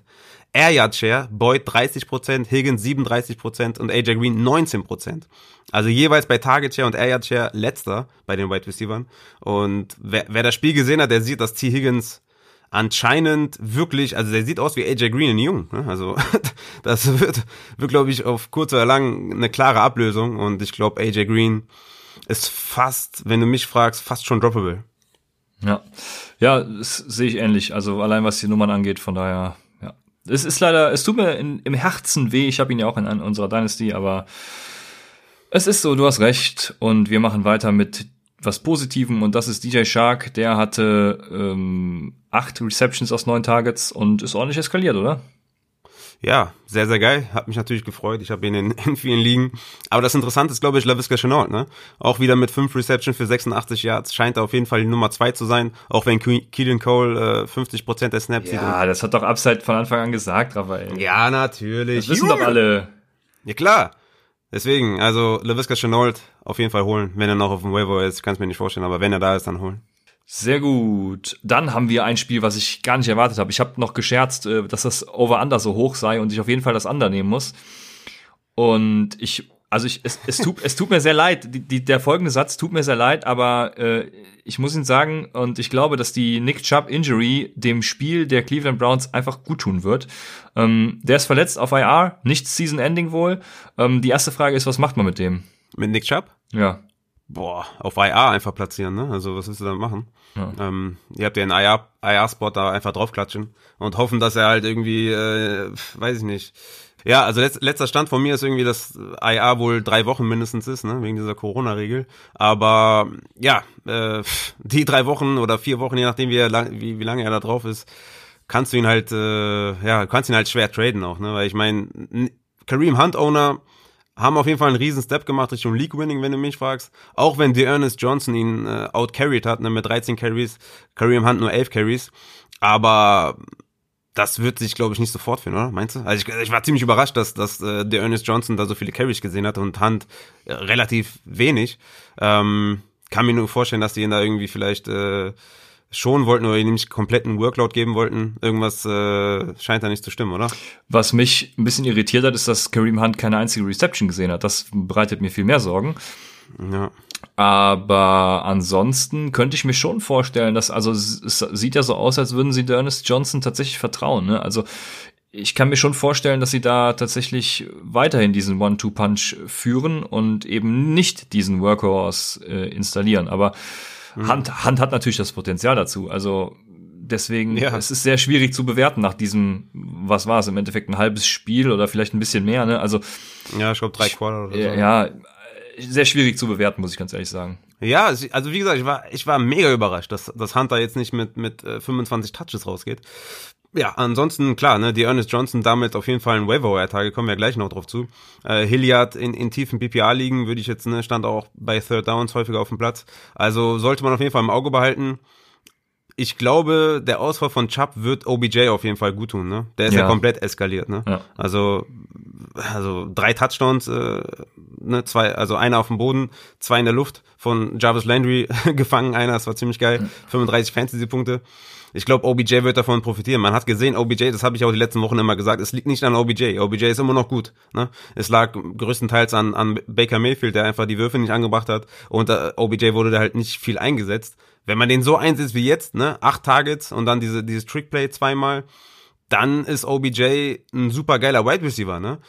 Air Yard Share, Boyd 30%, Higgins 37% und AJ Green 19%. Also jeweils bei Target Share und Air Yard Share letzter bei den Wide Receivers. Und wer, wer das Spiel gesehen hat, der sieht, dass T. Higgins anscheinend wirklich, also der sieht aus wie AJ Green in jung. Ne? Also das wird, wird glaube ich, auf kurz oder lang eine klare Ablösung. Und ich glaube, AJ Green ist fast, wenn du mich fragst, fast schon droppable. Ja, ja, das sehe ich ähnlich. Also allein was die Nummern angeht, von daher, ja. Es ist leider, es tut mir in, im Herzen weh. Ich habe ihn ja auch in, in unserer Dynasty, aber es ist so, du hast recht. Und wir machen weiter mit was Positivem und das ist DJ Shark. Der hatte ähm, acht Receptions aus neun Targets und ist ordentlich eskaliert, oder? Ja, sehr, sehr geil. Hat mich natürlich gefreut. Ich habe ihn in, in vielen Ligen. Aber das Interessante ist, glaube ich, LaVisca Chenault, ne? Auch wieder mit fünf Reception für 86 Yards. Scheint er auf jeden Fall die Nummer zwei zu sein. Auch wenn Ke- Keelan Cole äh, 50% der Snaps sieht. Ja, das hat doch Upside von Anfang an gesagt, Raphael. Ja, natürlich. das wissen Junge. doch alle. Ja, klar. Deswegen, also LaVisca Chenault auf jeden Fall holen. Wenn er noch auf dem Waiver ist, kann es mir nicht vorstellen. Aber wenn er da ist, dann holen. Sehr gut. Dann haben wir ein Spiel, was ich gar nicht erwartet habe. Ich habe noch gescherzt, äh, dass das Over-Under so hoch sei und ich auf jeden Fall das Under nehmen muss. Und ich Also ich, es, es, tut, es tut mir sehr leid. Die, die, der folgende Satz tut mir sehr leid, aber äh, ich muss Ihnen sagen, und ich glaube, dass die Nick Chubb Injury dem Spiel der Cleveland Browns einfach gut tun wird. Ähm, der ist verletzt auf IR, nicht Season Ending wohl. Ähm, die erste Frage ist, was macht man mit dem? Mit Nick Chubb? Ja. Boah, auf IR einfach platzieren, ne? Also was willst du da machen? Ja. Ähm, ihr habt ja einen IR-Spot da einfach draufklatschen und hoffen, dass er halt irgendwie, äh, weiß ich nicht. Ja, also letz, letzter Stand von mir ist irgendwie, dass IR wohl drei Wochen mindestens ist, ne, wegen dieser Corona-Regel. Aber ja, äh, die drei Wochen oder vier Wochen, je nachdem wie, lang, wie, wie lange er da drauf ist, kannst du ihn halt, äh, ja, kannst ihn halt schwer traden auch, ne? Weil ich meine, Kareem Hunt Owner haben auf jeden Fall einen riesen Step gemacht Richtung League Winning, wenn du mich fragst. Auch wenn Ernest Johnson ihn äh, outcarried hat, ne, mit 13 Carries, Kareem Hunt nur 11 Carries. Aber das wird sich, glaube ich, nicht sofort finden, oder? Meinst du? Also ich, ich war ziemlich überrascht, dass, dass äh, der Ernest Johnson da so viele Carries gesehen hat und Hunt äh, relativ wenig. Ähm, kann mir nur vorstellen, dass die ihn da irgendwie vielleicht äh, schon wollten oder ihm nicht kompletten Workload geben wollten. Irgendwas äh, scheint da nicht zu stimmen, oder? Was mich ein bisschen irritiert hat, ist, dass Kareem Hunt keine einzige Reception gesehen hat. Das bereitet mir viel mehr Sorgen. Ja. Aber ansonsten könnte ich mir schon vorstellen, dass, also es sieht ja so aus, als würden sie Ernest Johnson tatsächlich vertrauen. Ne? Also ich kann mir schon vorstellen, dass sie da tatsächlich weiterhin diesen One-Two-Punch führen und eben nicht diesen Workhorse äh, installieren. Aber Mhm. Hand, Hand hat natürlich das Potenzial dazu. Also deswegen, ja. es ist sehr schwierig zu bewerten nach diesem, was war es im Endeffekt, ein halbes Spiel oder vielleicht ein bisschen mehr, ne? Also ja, ich glaube drei Quarter oder so. Ja, sehr schwierig zu bewerten, muss ich ganz ehrlich sagen. Ja, also wie gesagt, ich war, ich war mega überrascht, dass, dass Hunter jetzt nicht mit, mit 25 äh, Touches rausgeht. Ja, ansonsten klar, ne, die Ernest Johnson damit auf jeden Fall ein Waiver-Tage, kommen wir gleich noch drauf zu. Äh, Hilliard in, in tiefen PPA liegen, würde ich jetzt, ne, stand auch bei Third Downs häufiger auf dem Platz. Also sollte man auf jeden Fall im Auge behalten. Ich glaube, der Ausfall von Chubb wird OBJ auf jeden Fall gut tun, ne? Der ist ja, ja komplett eskaliert, ne? Ja. Also, also drei Touchdowns, äh, ne, zwei, also einer auf dem Boden, zwei in der Luft von Jarvis Landry gefangen, einer, das war ziemlich geil, ja. 35 Fantasy-Punkte ich glaube, OBJ wird davon profitieren. Man hat gesehen, OBJ, das habe ich auch die letzten Wochen immer gesagt, es liegt nicht an OBJ. OBJ ist immer noch gut. Ne? Es lag größtenteils an, an Baker Mayfield, der einfach die Würfe nicht angebracht hat und äh, OBJ wurde da halt nicht viel eingesetzt. Wenn man den so einsetzt wie jetzt, ne, acht Targets und dann diese, dieses Trickplay zweimal, dann ist OBJ ein super geiler Wide Receiver, ne?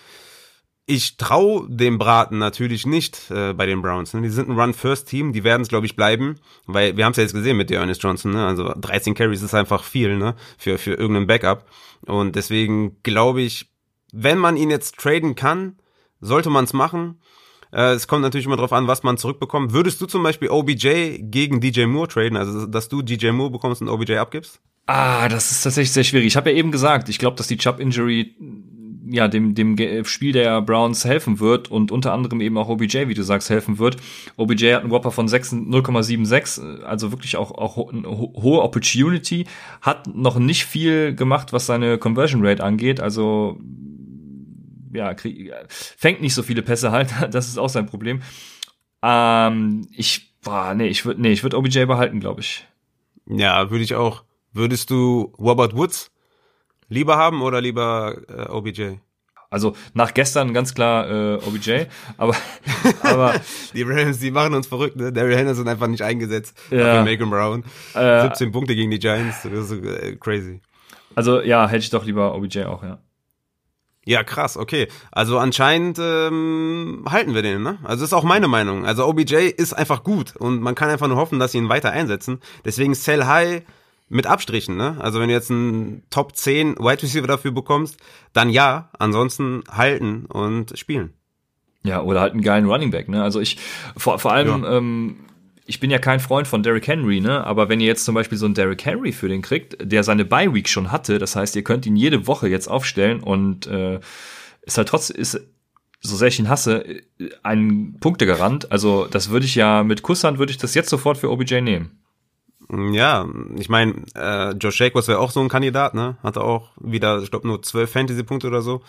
Ich traue dem Braten natürlich nicht äh, bei den Browns. Ne? Die sind ein Run-First-Team, die werden es, glaube ich, bleiben, weil wir haben es ja jetzt gesehen mit der Ernest Johnson. Ne? Also 13 Carries ist einfach viel ne? für, für irgendeinen Backup. Und deswegen glaube ich, wenn man ihn jetzt traden kann, sollte man es machen. Äh, es kommt natürlich immer darauf an, was man zurückbekommt. Würdest du zum Beispiel OBJ gegen DJ Moore traden, also dass du DJ Moore bekommst und OBJ abgibst? Ah, das ist tatsächlich sehr schwierig. Ich habe ja eben gesagt, ich glaube, dass die Chubb-Injury ja, dem, dem Spiel der Browns helfen wird und unter anderem eben auch OBJ, wie du sagst, helfen wird. OBJ hat einen Whopper von 0,76, also wirklich auch, auch eine hohe Opportunity, hat noch nicht viel gemacht, was seine Conversion Rate angeht, also ja, krieg, fängt nicht so viele Pässe halt, das ist auch sein Problem. Ähm, ich, boah, nee, ich würde nee, ich würde OBJ behalten, glaube ich. Ja, würde ich auch. Würdest du Robert Woods Lieber haben oder lieber äh, OBJ? Also nach gestern ganz klar äh, OBJ, aber aber die Rams, die machen uns verrückt, ne? Daryl Henderson einfach nicht eingesetzt. Ja. Malcolm Brown. Äh, 17 Punkte gegen die Giants, das ist äh, crazy. Also ja, hätte ich doch lieber OBJ auch, ja. Ja, krass, okay. Also anscheinend ähm, halten wir den, ne? Also ist auch meine Meinung. Also OBJ ist einfach gut und man kann einfach nur hoffen, dass sie ihn weiter einsetzen. Deswegen sell high, mit Abstrichen, ne? Also wenn du jetzt einen Top 10 Wide Receiver dafür bekommst, dann ja, ansonsten halten und spielen. Ja, oder halt einen geilen Running Back, ne? Also ich, vor, vor allem, ja. ähm, ich bin ja kein Freund von Derrick Henry, ne? Aber wenn ihr jetzt zum Beispiel so einen Derrick Henry für den kriegt, der seine Bye Week schon hatte, das heißt, ihr könnt ihn jede Woche jetzt aufstellen und äh, ist halt trotzdem, ist, so sehr ich ihn hasse, ein Punktegarant. Also das würde ich ja mit Kusshand würde ich das jetzt sofort für OBJ nehmen. Ja, ich meine, äh, Josh Jacobs wäre auch so ein Kandidat, ne? Hatte auch wieder, ich glaube, nur zwölf Fantasy-Punkte oder so.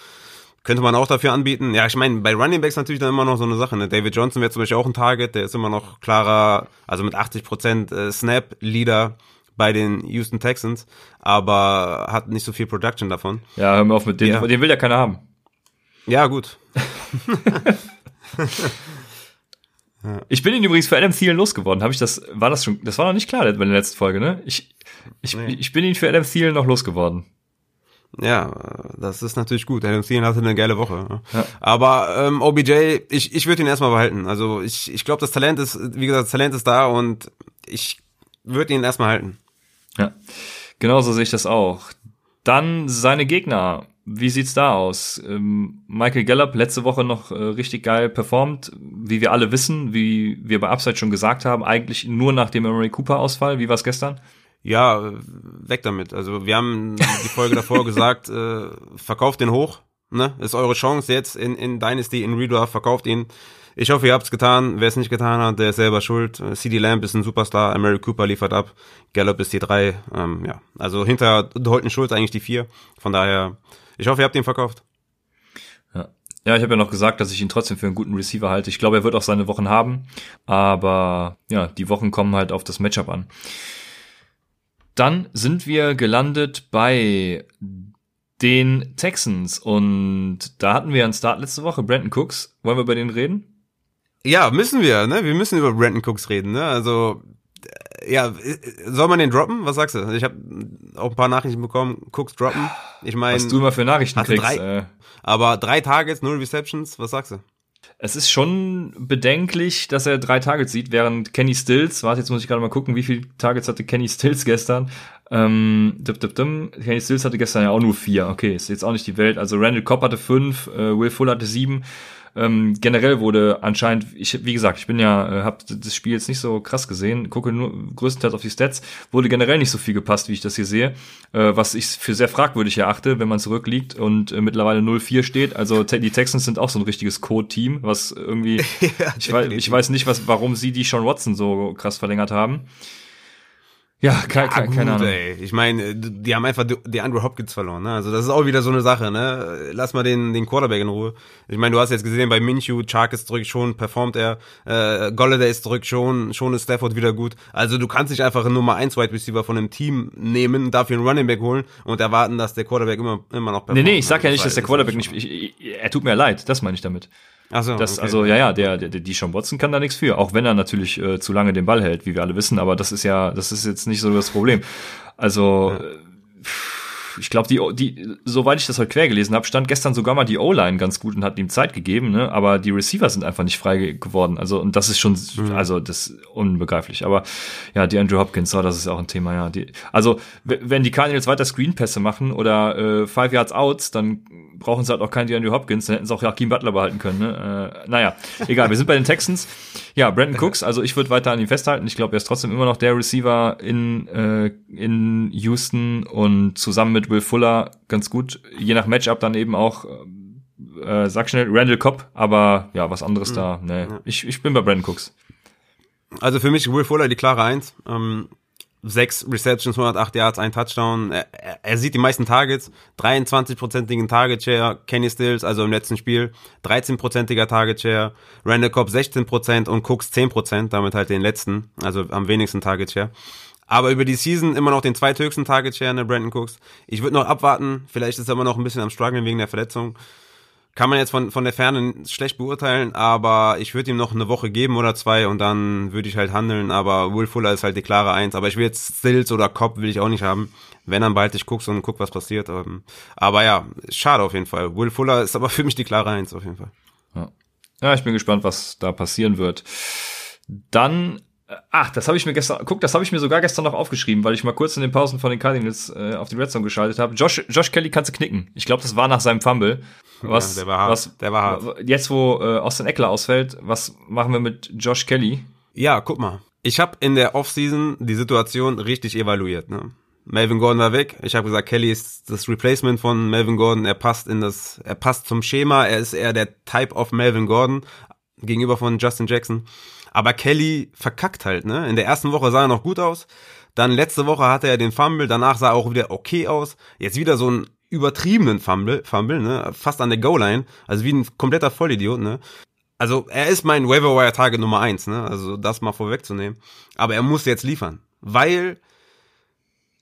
Könnte man auch dafür anbieten. Ja, ich meine, bei Running Backs natürlich dann immer noch so eine Sache. Ne? David Johnson wäre zum Beispiel auch ein Target, der ist immer noch klarer, also mit 80% äh, Snap-Leader bei den Houston Texans, aber hat nicht so viel Production davon. Ja, hör mal auf mit dem, ja. den will ja keiner haben. Ja, gut. Ich bin ihn übrigens für Adam Thielen losgeworden. Habe ich das, war das schon, das war noch nicht klar bei der letzten Folge, ne? Ich, ich, nee. ich bin ihn für Adam Thielen noch losgeworden. Ja, das ist natürlich gut. Adam Thielen hatte eine geile Woche. Ne? Ja. Aber ähm, OBJ, ich, ich würde ihn erstmal behalten. Also ich, ich glaube, das Talent ist, wie gesagt, das Talent ist da und ich würde ihn erstmal halten. Ja, genauso sehe ich das auch. Dann seine Gegner. Wie sieht's da aus? Ähm, Michael Gallup letzte Woche noch äh, richtig geil performt, wie wir alle wissen, wie wir bei Upside schon gesagt haben, eigentlich nur nach dem Emery Cooper Ausfall. Wie war's gestern? Ja, weg damit. Also wir haben die Folge davor gesagt, äh, verkauft den hoch, ne? Ist eure Chance jetzt in, in Dynasty, in Redraft, verkauft ihn. Ich hoffe, ihr habt's getan. Wer es nicht getan hat, der ist selber schuld. CD Lamb ist ein Superstar, Mary Cooper liefert ab, Gallup ist die drei. Ähm, ja, also hinter Dalton Schulz eigentlich die vier. Von daher, ich hoffe, ihr habt ihn verkauft. Ja. Ja, ich habe ja noch gesagt, dass ich ihn trotzdem für einen guten Receiver halte. Ich glaube, er wird auch seine Wochen haben, aber ja, die Wochen kommen halt auf das Matchup an. Dann sind wir gelandet bei den Texans und da hatten wir einen Start letzte Woche, Brandon Cooks. Wollen wir über den reden? Ja, müssen wir, ne? Wir müssen über Brandon Cooks reden, ne? Also ja, soll man den droppen? Was sagst du? Ich habe auch ein paar Nachrichten bekommen. Cooks droppen. Ich meine, was du immer für Nachrichten kriegst. Drei, äh. Aber drei Targets, null Receptions. Was sagst du? Es ist schon bedenklich, dass er drei Targets sieht, während Kenny Stills, warte, jetzt muss ich gerade mal gucken, wie viele Targets hatte Kenny Stills gestern. Ähm, dip, dip, dip. Kenny Stills hatte gestern ja auch nur vier. Okay, ist jetzt auch nicht die Welt. Also Randall Cobb hatte fünf, äh, Will Fuller hatte sieben. Ähm, generell wurde anscheinend, ich, wie gesagt, ich bin ja, äh, habe das Spiel jetzt nicht so krass gesehen, gucke nur größtenteils auf die Stats, wurde generell nicht so viel gepasst, wie ich das hier sehe, äh, was ich für sehr fragwürdig erachte, wenn man zurückliegt und äh, mittlerweile 0-4 steht. Also die Texans sind auch so ein richtiges Code-Team, was irgendwie, ja, ich, weiß, ich weiß nicht, was, warum sie die Sean Watson so krass verlängert haben. Ja, ke ja, keine, keine Ahnung. Ey. Ich meine, die haben einfach die Andrew Hopkins verloren. Ne? Also das ist auch wieder so eine Sache. Ne? Lass mal den, den Quarterback in Ruhe. Ich meine, du hast jetzt gesehen, bei Minshew, Chark ist zurück, schon performt er. Äh, Golladay ist zurück, schon schon ist Stafford wieder gut. Also du kannst nicht einfach einen Nummer 1 Wide Receiver von einem Team nehmen, dafür einen Running Back holen und erwarten, dass der Quarterback immer, immer noch performt. Nee, nee, ich sag ja nicht, dass der Quarterback nicht... Ich, ich, er tut mir leid, das meine ich damit. Ach so, das, okay. Also ja, ja, der, der, die Sean Watson kann da nichts für, auch wenn er natürlich äh, zu lange den Ball hält, wie wir alle wissen, aber das ist ja, das ist jetzt nicht so das Problem. Also ja. Ich glaube, die, die, soweit ich das heute quer gelesen habe, stand gestern sogar mal die O-Line ganz gut und hat ihm Zeit gegeben, ne? Aber die Receiver sind einfach nicht frei geworden. Also, und das ist schon, mhm. also das ist unbegreiflich. Aber ja, die Andrew Hopkins, oh, das ist auch ein Thema, ja. Die, also, wenn die Cardinals weiter Screenpässe machen oder äh, Five Yards Outs, dann brauchen sie halt auch keinen die Andrew Hopkins, dann hätten sie auch Joachim Butler behalten können. Ne? Äh, naja, egal, wir sind bei den Texans. Ja, Brandon Cooks, also ich würde weiter an ihm festhalten. Ich glaube, er ist trotzdem immer noch der Receiver in, äh, in Houston und zusammen mit Will Fuller ganz gut. Je nach Matchup dann eben auch, äh, sag schnell, Randall Cobb, aber ja, was anderes mhm. da. Ja. Ich, ich bin bei Brandon Cooks. Also für mich Will Fuller die klare Eins. Ähm, sechs Receptions, 108 Yards, ein Touchdown. Er, er, sieht die meisten Targets, 23-prozentigen Target Share, Kenny Stills, also im letzten Spiel, 13-prozentiger Target Share, Randall Cobb 16 Prozent und Cooks 10 Prozent, damit halt den letzten, also am wenigsten Target Share. Aber über die Season immer noch den zweithöchsten Target Share, ne, Brandon Cooks. Ich würde noch abwarten, vielleicht ist er immer noch ein bisschen am struggeln wegen der Verletzung. Kann man jetzt von, von der Ferne schlecht beurteilen, aber ich würde ihm noch eine Woche geben oder zwei und dann würde ich halt handeln. Aber Will Fuller ist halt die klare Eins. Aber ich will jetzt Stills oder Cobb will ich auch nicht haben. Wenn dann bald ich guck's und guck, was passiert. Ähm, aber ja, schade auf jeden Fall. Will Fuller ist aber für mich die klare Eins auf jeden Fall. Ja, ja ich bin gespannt, was da passieren wird. Dann Ach, das habe ich mir gestern, guck, das habe ich mir sogar gestern noch aufgeschrieben, weil ich mal kurz in den Pausen von den Cardinals äh, auf die Red Zone geschaltet habe. Josh, Josh Kelly kannst du knicken. Ich glaube, das war nach seinem Fumble. Was, ja, der war hart. Was, der war hart. Jetzt, wo äh, Austin Eckler ausfällt, was machen wir mit Josh Kelly? Ja, guck mal. Ich habe in der Offseason die Situation richtig evaluiert. Ne? Melvin Gordon war weg. Ich habe gesagt, Kelly ist das Replacement von Melvin Gordon. Er passt in das, er passt zum Schema. Er ist eher der Type of Melvin Gordon gegenüber von Justin Jackson. Aber Kelly verkackt halt, ne? In der ersten Woche sah er noch gut aus. Dann letzte Woche hatte er den Fumble, danach sah er auch wieder okay aus. Jetzt wieder so ein übertriebenen Fumble, Fumble, ne? Fast an der Goal-Line. Also wie ein kompletter Vollidiot, ne? Also er ist mein Waiver Target Nummer eins, ne? Also das mal vorwegzunehmen. Aber er muss jetzt liefern. Weil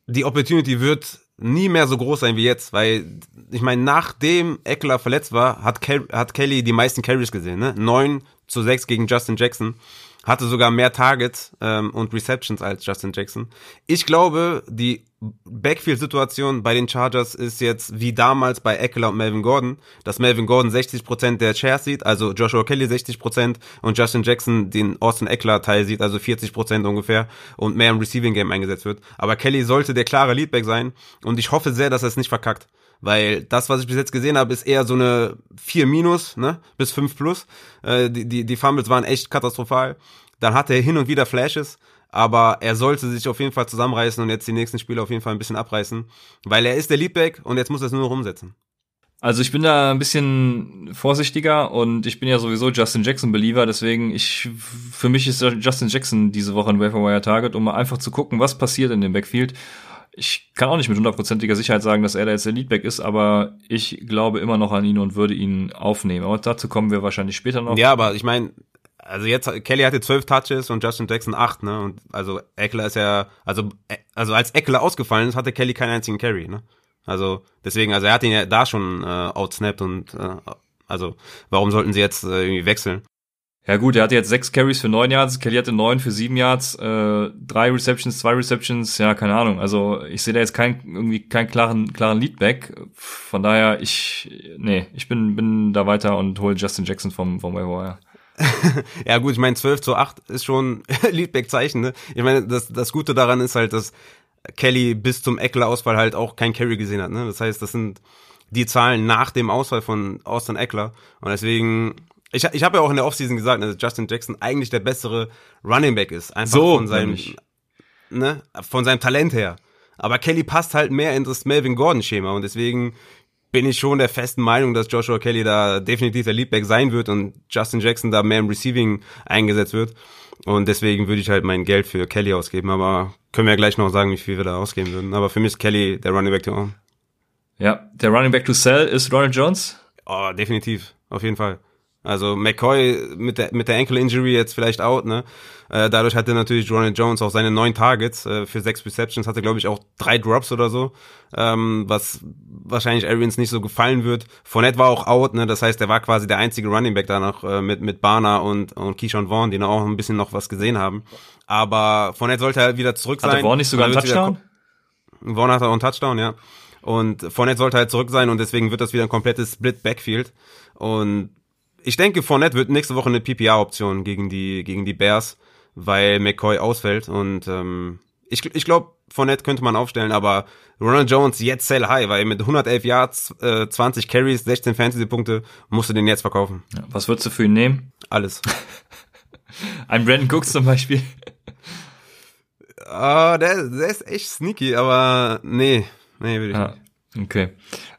die Opportunity wird nie mehr so groß sein wie jetzt, weil ich meine, nachdem Eckler verletzt war, hat, Kel hat Kelly die meisten Carries gesehen, ne? 9 zu 6 gegen Justin Jackson. Hatte sogar mehr Targets ähm, und Receptions als Justin Jackson. Ich glaube, die Backfield-Situation bei den Chargers ist jetzt wie damals bei Eckler und Melvin Gordon, dass Melvin Gordon 60% der Shares sieht, also Joshua Kelly 60% und Justin Jackson den Austin Eckler Teil sieht, also 40% ungefähr und mehr im Receiving Game eingesetzt wird. Aber Kelly sollte der klare Leadback sein und ich hoffe sehr, dass er es nicht verkackt. Weil das, was ich bis jetzt gesehen habe, ist eher so eine 4 minus, ne, bis 5 plus. Äh, die, die, die Fumbles waren echt katastrophal. Dann hatte er hin und wieder Flashes, aber er sollte sich auf jeden Fall zusammenreißen und jetzt die nächsten Spiele auf jeden Fall ein bisschen abreißen, weil er ist der Leadback und jetzt muss er es nur noch umsetzen. Also ich bin da ein bisschen vorsichtiger und ich bin ja sowieso Justin Jackson Believer, deswegen ich für mich ist Justin Jackson diese Woche ein Wire Target, um mal einfach zu gucken, was passiert in dem Backfield. Ich kann auch nicht mit hundertprozentiger Sicherheit sagen, dass er da jetzt der Leadback ist, aber ich glaube immer noch an ihn und würde ihn aufnehmen. Aber dazu kommen wir wahrscheinlich später noch. Ja, aber ich meine, also jetzt, Kelly hatte zwölf Touches und Justin Jackson acht, ne? Und also Eckler ist ja, also, also als Eckler ausgefallen ist, hatte Kelly keinen einzigen Carry, ne? Also deswegen, also er hat ihn ja da schon äh, outsnapped und äh, also warum sollten sie jetzt äh, irgendwie wechseln? Ja gut, er hatte jetzt sechs Carries für neun Yards, Kelly hatte neun für sieben Yards, äh, drei Receptions, zwei Receptions, ja, keine Ahnung. Also ich sehe da jetzt keinen irgendwie keinen klaren, klaren Leadback. Von daher, ich, nee, ich bin, bin da weiter und hole Justin Jackson vom, vom Wire. ja gut, ich meine 12 zu 8 ist schon Leadback-Zeichen. Ne? Ich meine, das, das Gute daran ist halt, dass Kelly bis zum Eckler-Ausfall halt auch kein Carry gesehen hat. Ne? Das heißt, das sind die Zahlen nach dem Ausfall von Austin Eckler. Und deswegen, ich, ich habe ja auch in der Offseason gesagt, dass Justin Jackson eigentlich der bessere Running Back ist. Einfach so, von seinem, ne, von seinem Talent her. Aber Kelly passt halt mehr in das Melvin Gordon-Schema und deswegen bin ich schon der festen Meinung, dass Joshua Kelly da definitiv der Leadback sein wird und Justin Jackson da mehr im Receiving eingesetzt wird. Und deswegen würde ich halt mein Geld für Kelly ausgeben. Aber können wir ja gleich noch sagen, wie viel wir da ausgeben würden. Aber für mich ist Kelly der Running Back to own. Ja, der Running Back to sell ist Ronald Jones? Oh, definitiv. Auf jeden Fall. Also McCoy mit der, mit der Ankle Injury jetzt vielleicht out, ne? Äh, dadurch hatte natürlich Ronald Jones auch seine neun Targets äh, für sechs Receptions, hatte glaube ich auch drei Drops oder so, ähm, was wahrscheinlich Arians nicht so gefallen wird. Fournette war auch out, ne? Das heißt, er war quasi der einzige Running Back da noch äh, mit mit Barner und und Keyshawn Vaughn, die noch auch ein bisschen noch was gesehen haben. Aber Fournette sollte halt wieder zurück sein. Hatte Vaughn nicht sogar einen Touchdown? Vaughn hatte auch einen Touchdown, ja. Und Fournette sollte halt zurück sein und deswegen wird das wieder ein komplettes Split Backfield. Und ich denke, Fournette wird nächste Woche eine PPR-Option gegen die, gegen die Bears, weil McCoy ausfällt. Und ähm, ich, ich glaube, Fournette könnte man aufstellen, aber Ronald Jones jetzt sell high, weil mit 111 Yards, äh, 20 Carries, 16 Fantasy-Punkte musst du den jetzt verkaufen. Ja, was würdest du für ihn nehmen? Alles. Ein Brandon Cooks zum Beispiel. Ah, der, der ist echt sneaky, aber nee, nee, will ich ah, nicht. Okay.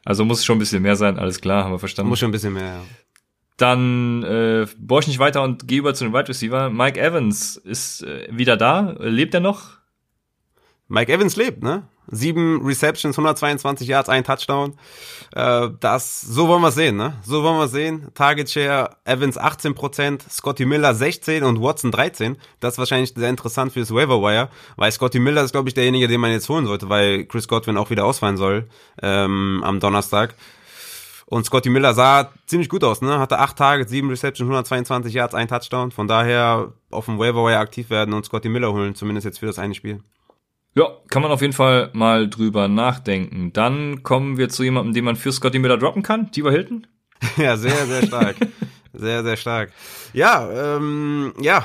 Also muss schon ein bisschen mehr sein, alles klar, haben wir verstanden. Muss schon ein bisschen mehr, ja. Dann äh, bohr ich nicht weiter und gehe über zu den Wide Receiver. Mike Evans ist äh, wieder da. Lebt er noch? Mike Evans lebt, ne? Sieben Receptions, 122 Yards, ein Touchdown. Äh, das, so wollen wir sehen, ne? So wollen wir sehen. Target Share, Evans 18%, Scotty Miller 16 und Watson 13. Das ist wahrscheinlich sehr interessant fürs Waiver Wire, weil Scotty Miller ist, glaube ich, derjenige, den man jetzt holen sollte, weil Chris Godwin auch wieder ausfallen soll ähm, am Donnerstag. Und Scotty Miller sah ziemlich gut aus, ne? Hatte acht Tage, sieben Receptions, 122 Yards, ein Touchdown. Von daher auf dem Waiver aktiv werden und Scotty Miller holen, zumindest jetzt für das eine Spiel. Ja, kann man auf jeden Fall mal drüber nachdenken. Dann kommen wir zu jemandem, den man für Scotty Miller droppen kann, Tiber Hilton. ja, sehr, sehr stark. sehr, sehr stark. Ja, ähm, ja,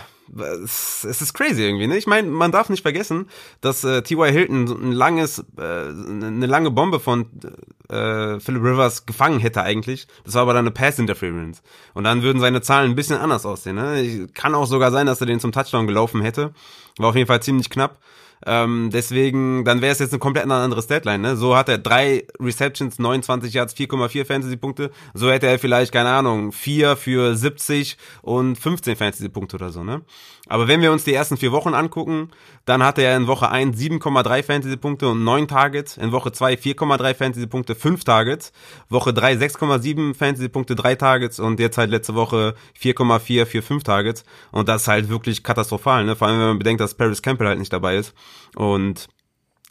es, ist crazy irgendwie, ne? Ich meine, man darf nicht vergessen, dass äh, T.Y. Hilton ein langes, äh, eine lange Bombe von äh, Philip Rivers gefangen hätte eigentlich. Das war aber dann eine Pass Interference. Und dann würden seine Zahlen ein bisschen anders aussehen. Ne? Kann auch sogar sein, dass er den zum Touchdown gelaufen hätte. War auf jeden Fall ziemlich knapp. Ähm, deswegen, dann wäre es jetzt eine komplett andere Deadline. Ne? So hat er drei Receptions, 29 Yards, 4,4 Fantasy-Punkte. So hätte er vielleicht, keine Ahnung, vier für 70 und 15 Fantasy-Punkte oder so. Ne? Aber wenn wir uns die ersten vier Wochen angucken, dann hatte er in Woche 1 7,3 Fantasy-Punkte und 9 Targets. In Woche 2 4,3 Fantasy-Punkte, 5 Targets. Woche 3 6,7 Fantasy-Punkte, 3 Targets. Und jetzt halt letzte Woche 4,4 für 5 Targets. Und das ist halt wirklich katastrophal, ne? Vor allem, wenn man bedenkt, dass Paris Campbell halt nicht dabei ist. Und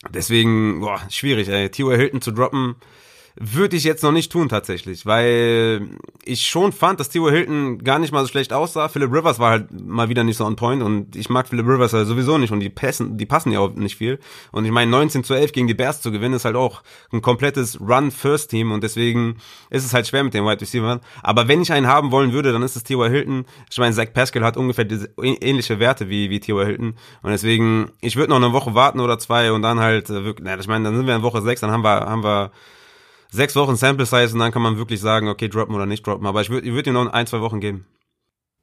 Deswegen, boah, schwierig, ey. T.Y. Hilton zu droppen, würde ich jetzt noch nicht tun tatsächlich, weil ich schon fand, dass T.Y. Hilton gar nicht mal so schlecht aussah. Philip Rivers war halt mal wieder nicht so on point und ich mag Philip Rivers halt sowieso nicht und die passen, die passen ja auch nicht viel. Und ich meine, 19 zu 11 gegen die Bears zu gewinnen, ist halt auch ein komplettes Run-First-Team und deswegen ist es halt schwer mit den Wide Receivers. Aber wenn ich einen haben wollen würde, dann ist es T.Y. Hilton. Ich meine, Zach Pascal hat ungefähr diese, ähnliche Werte wie, wie T.Y. Hilton und deswegen, ich würde noch eine Woche warten oder zwei und dann halt äh, wirklich, na, ich meine, dann sind wir in Woche sechs, dann haben wir, haben wir sechs Wochen Sample Size und dann kann man wirklich sagen, okay, droppen oder nicht droppen. Aber ich würde ich würd ihm noch ein, zwei Wochen geben.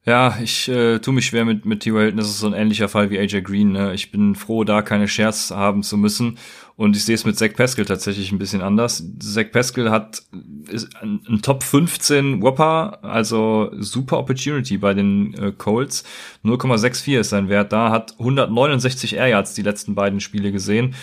Ja, ich äh, tue mich schwer mit, mit T. Hilton. Das ist so ein ähnlicher Fall wie AJ Green. Ne? Ich bin froh, da keine Shares haben zu müssen. Und ich sehe es mit Zach Pascal tatsächlich ein bisschen anders. Zach Pascal hat ist ein, ein Top 15 Whopper, also super Opportunity bei den äh, Colts. 0,64 ist sein Wert da, hat 169 Air Yards die letzten beiden Spiele gesehen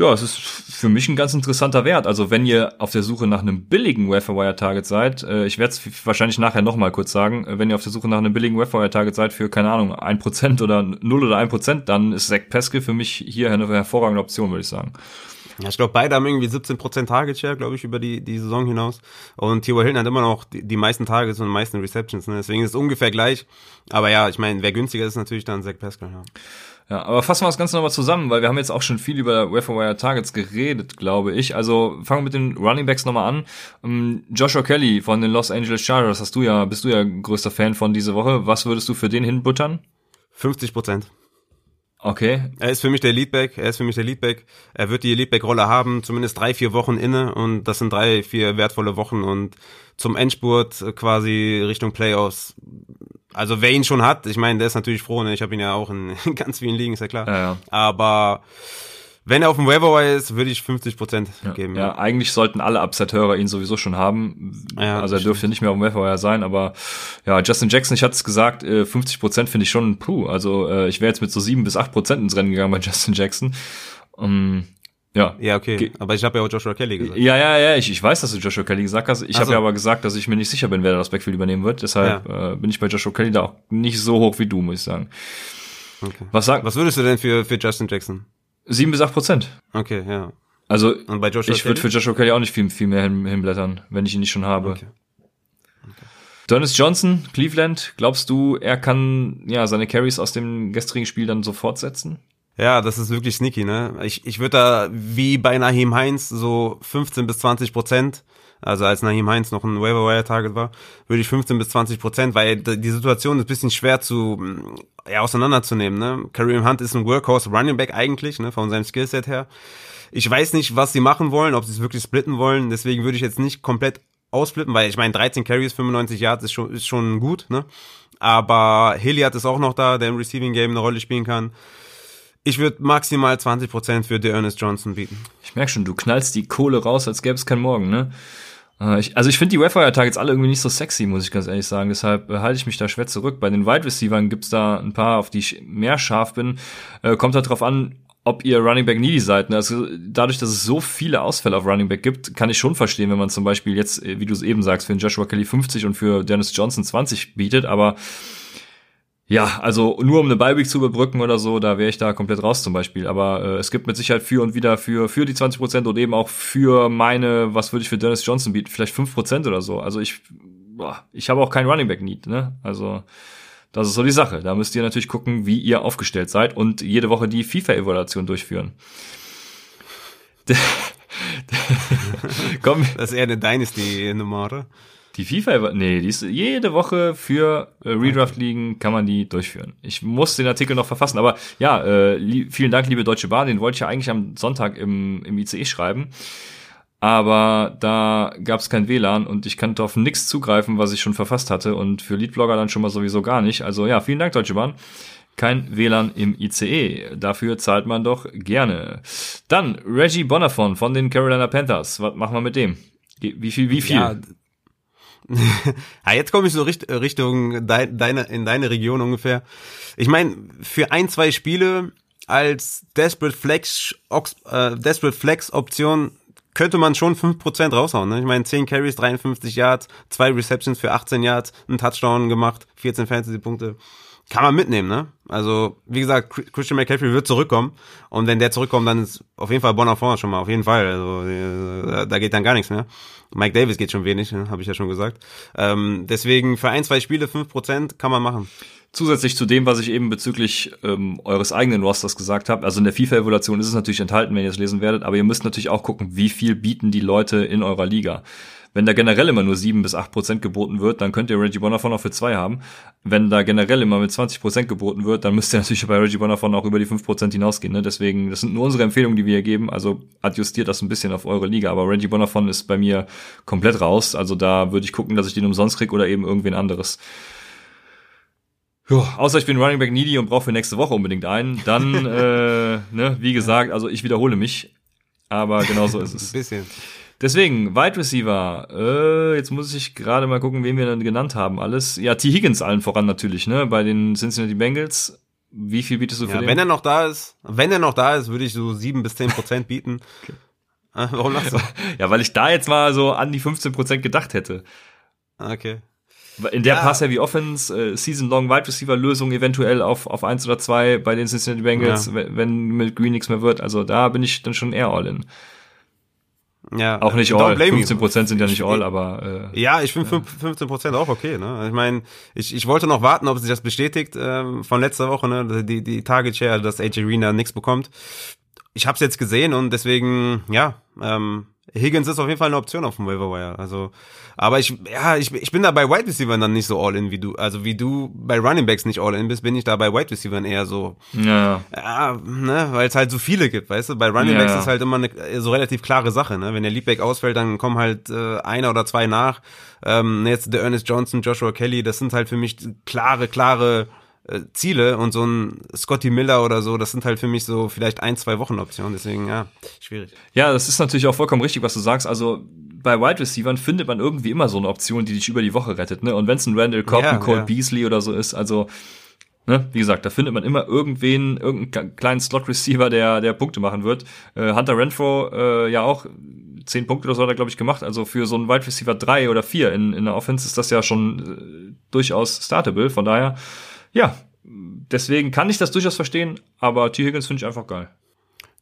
ja, es ist für mich ein ganz interessanter Wert. Also wenn ihr auf der Suche nach einem billigen Wire Target seid, äh, ich werde es wahrscheinlich nachher nochmal kurz sagen, äh, wenn ihr auf der Suche nach einem billigen Wire Target seid für, keine Ahnung, ein Prozent oder null oder ein Prozent, dann ist Zach Peskel für mich hier eine hervorragende Option, würde ich sagen. Ja, ich glaube, beide haben irgendwie 17% Target Share, glaube ich, über die, die Saison hinaus. Und Theo Hilton hat immer noch die, die meisten Targets und die meisten Receptions. Ne? Deswegen ist es ungefähr gleich. Aber ja, ich meine, wer günstiger ist, ist natürlich dann Zach Pascal. Ja. Ja, aber fassen wir das Ganze nochmal zusammen, weil wir haben jetzt auch schon viel über Wire Targets geredet, glaube ich. Also fangen wir mit den Running Backs nochmal an. Um, Joshua Kelly von den Los Angeles Chargers, hast du ja, bist du ja größter Fan von diese Woche. Was würdest du für den hinbuttern? 50 Prozent. Okay. Er ist für mich der Leadback, er ist für mich der Leadback. Er wird die Leadback-Rolle haben, zumindest drei, vier Wochen inne und das sind drei, vier wertvolle Wochen und zum Endspurt quasi Richtung Playoffs also wer ihn schon hat, ich meine, der ist natürlich froh, ne? ich habe ihn ja auch in, in, ganz vielen Ligen, ist ja klar. Ja, ja. Aber wenn er auf dem Waiver ist, würde ich 50 Prozent ja, geben. Ja, eigentlich sollten alle Upset-Hörer ihn sowieso schon haben. Ja, also er dürfte nicht mehr auf dem Waiver sein, aber ja, Justin Jackson, ich hatte es gesagt, 50 äh, Prozent finde ich schon, puh, also äh, ich wäre jetzt mit so sieben bis acht Prozent ins Rennen gegangen bei Justin Jackson. Um, ja. Ja, okay. Ge aber ich habe ja auch Joshua Kelly gesagt. Ja, ja, ja, ich, ich weiß, dass du Joshua Kelly gesagt hast. Ich so. habe ja aber gesagt, dass ich mir nicht sicher bin, wer das Backfield übernehmen wird. Deshalb ja. äh, bin ich bei Joshua Kelly da auch nicht so hoch wie du, muss ich sagen. Okay. Was, sag, Was würdest du denn für, für Justin Jackson? Sieben bis acht Prozent. Okay, ja. Also Und bei Joshua ich würde für Joshua Kelly auch nicht viel, viel mehr hin, hinblättern, wenn ich ihn nicht schon habe. Okay. okay. Dennis Johnson, Cleveland, glaubst du, er kann ja seine Carries aus dem gestrigen Spiel dann so fortsetzen? Ja, das ist wirklich sneaky, ne? Ich, ich würde da wie bei Nahim Heinz so 15 bis 20 Prozent, also als Nahim Heinz noch ein Waiver-Wire-Target war, würde ich 15 bis 20 Prozent, weil die Situation ist bisschen schwer zu ja, auseinanderzunehmen, ne? Kareem Hunt ist ein Workhorse Running Back eigentlich, ne, von seinem Skillset her. Ich weiß nicht, was sie machen wollen, ob sie es wirklich splitten wollen, deswegen würde ich jetzt nicht komplett ausflippen, weil ich meine 13 Carries, 95 Yards ist schon, ist schon gut, ne? Aber Hilliard ist auch noch da, der im Receiving Game eine Rolle spielen kann. Ich würde maximal 20% für der Ernest Johnson bieten. Ich merke schon, du knallst die Kohle raus, als gäbe es keinen Morgen, ne? Äh, ich, also ich finde die Webfire-Targets alle irgendwie nicht so sexy, muss ich ganz ehrlich sagen. Deshalb äh, halte ich mich da schwer zurück. Bei den Wide Receivers gibt's da ein paar, auf die ich mehr scharf bin. Äh, kommt halt drauf an, ob ihr Running Back needy seid. Ne? Also dadurch, dass es so viele Ausfälle auf Running Back gibt, kann ich schon verstehen, wenn man zum Beispiel jetzt, wie du es eben sagst, für den Joshua Kelly 50 und für Dennis Johnson 20 bietet. Aber ja, also nur um eine Beiweek zu überbrücken oder so, da wäre ich da komplett raus zum Beispiel. Aber äh, es gibt mit Sicherheit für und wieder für, für die 20 Prozent und eben auch für meine, was würde ich für Dennis Johnson bieten, vielleicht 5% oder so. Also ich, boah, ich habe auch keinen Running Back Need, ne? Also das ist so die Sache. Da müsst ihr natürlich gucken, wie ihr aufgestellt seid und jede Woche die FIFA-Evaluation durchführen. Komm. Das ist eher eine Dynasty-Nummer, oder? Die FIFA, nee, die ist jede Woche für äh, Redraft-Ligen kann man die durchführen. Ich muss den Artikel noch verfassen, aber ja, äh, vielen Dank, liebe Deutsche Bahn, den wollte ich ja eigentlich am Sonntag im, im ICE schreiben. Aber da gab es kein WLAN und ich kannte auf nichts zugreifen, was ich schon verfasst hatte und für Leadblogger dann schon mal sowieso gar nicht. Also ja, vielen Dank, Deutsche Bahn. Kein WLAN im ICE. Dafür zahlt man doch gerne. Dann Reggie Bonafon von den Carolina Panthers. Was machen wir mit dem? Wie viel, wie viel? Ja, ja, jetzt komme ich so Richtung deine, in deine Region ungefähr. Ich meine, für ein, zwei Spiele als Desperate Flex, äh, Desperate Flex Option könnte man schon 5% raushauen. Ne? Ich meine, 10 Carries, 53 Yards, zwei Receptions für 18 Yards, ein Touchdown gemacht, 14 Fantasy-Punkte. kann man mitnehmen, ne? Also, wie gesagt, Christian McCaffrey wird zurückkommen und wenn der zurückkommt, dann ist auf jeden Fall Bonafont schon mal, auf jeden Fall. Also, äh, da geht dann gar nichts mehr. Mike Davis geht schon wenig, ne? habe ich ja schon gesagt. Ähm, deswegen für ein, zwei Spiele fünf Prozent kann man machen. Zusätzlich zu dem, was ich eben bezüglich ähm, eures eigenen Rosters gesagt habe, also in der FIFA-Evaluation ist es natürlich enthalten, wenn ihr es lesen werdet, aber ihr müsst natürlich auch gucken, wie viel bieten die Leute in eurer Liga. Wenn da generell immer nur sieben bis acht Prozent geboten wird, dann könnt ihr Reggie Bonafon auch für zwei haben. Wenn da generell immer mit 20 Prozent geboten wird, dann müsst ihr natürlich bei Reggie Bonafon auch über die fünf Prozent hinausgehen. Ne? Deswegen, das sind nur unsere Empfehlungen, die wir hier geben. Also adjustiert das ein bisschen auf eure Liga. Aber Reggie Bonafon ist bei mir komplett raus. Also da würde ich gucken, dass ich den umsonst krieg oder eben irgendwen anderes. Jo, außer ich bin Running Back needy und brauche für nächste Woche unbedingt einen. Dann, äh, ne, wie gesagt, also ich wiederhole mich. Aber genau so ist es. Ein bisschen. Deswegen, Wide Receiver, äh, jetzt muss ich gerade mal gucken, wen wir dann genannt haben. Alles. Ja, T. Higgins allen voran natürlich, ne? Bei den Cincinnati Bengals. Wie viel bietest du für ja, den? Wenn er noch da ist, wenn er noch da ist, würde ich so sieben bis zehn Prozent bieten. okay. Äh, warum lachst du? Ja, weil ich da jetzt mal so an die 15 Prozent gedacht hätte. Okay. In der ja. Pass-Heavy Offense, äh, Season-Long Wide Receiver-Lösung eventuell auf, auf eins oder zwei bei den Cincinnati Bengals, ja. wenn, wenn mit Green nichts mehr wird. Also da bin ich dann schon eher all in. Ja, auch nicht all. 15 Prozent sind ja nicht all, aber äh, ja, ich finde ja. 15 Prozent auch okay. Ne? Ich meine, ich, ich wollte noch warten, ob sich das bestätigt ähm, von letzter Woche, ne? die die Target Share, dass AJ Rena nichts bekommt. Ich habe es jetzt gesehen und deswegen ja, ähm, Higgins ist auf jeden Fall eine Option auf dem Waiver Wire. Also, aber ich, ja, ich, ich bin da bei Wide Receiver dann nicht so all in wie du. Also wie du bei Running Backs nicht all in bist, bin ich da bei Wide Receiver eher so. Ja. Ja, ne, weil es halt so viele gibt, weißt du. Bei Running Backs ja. ist halt immer eine so relativ klare Sache. Ne, wenn der Leadback ausfällt, dann kommen halt äh, einer oder zwei nach. Ähm, jetzt der Ernest Johnson, Joshua Kelly, das sind halt für mich klare, klare äh, Ziele und so ein Scotty Miller oder so, das sind halt für mich so vielleicht ein, zwei Wochen Optionen, deswegen ja, schwierig. Ja, das ist natürlich auch vollkommen richtig, was du sagst. Also bei Wide Receivern findet man irgendwie immer so eine Option, die dich über die Woche rettet, ne? Und wenn es ein Randall Cobb, ja, ein Cole ja. Beasley oder so ist, also Ne, wie gesagt, da findet man immer irgendwen, irgendeinen kleinen Slot-Receiver, der, der Punkte machen wird. Äh, Hunter Renfro äh, ja auch zehn Punkte oder so hat er, glaube ich, gemacht. Also für so einen Wide Receiver drei oder vier in, in der Offense ist das ja schon äh, durchaus startable. Von daher, ja, deswegen kann ich das durchaus verstehen, aber T. Higgins finde ich einfach geil.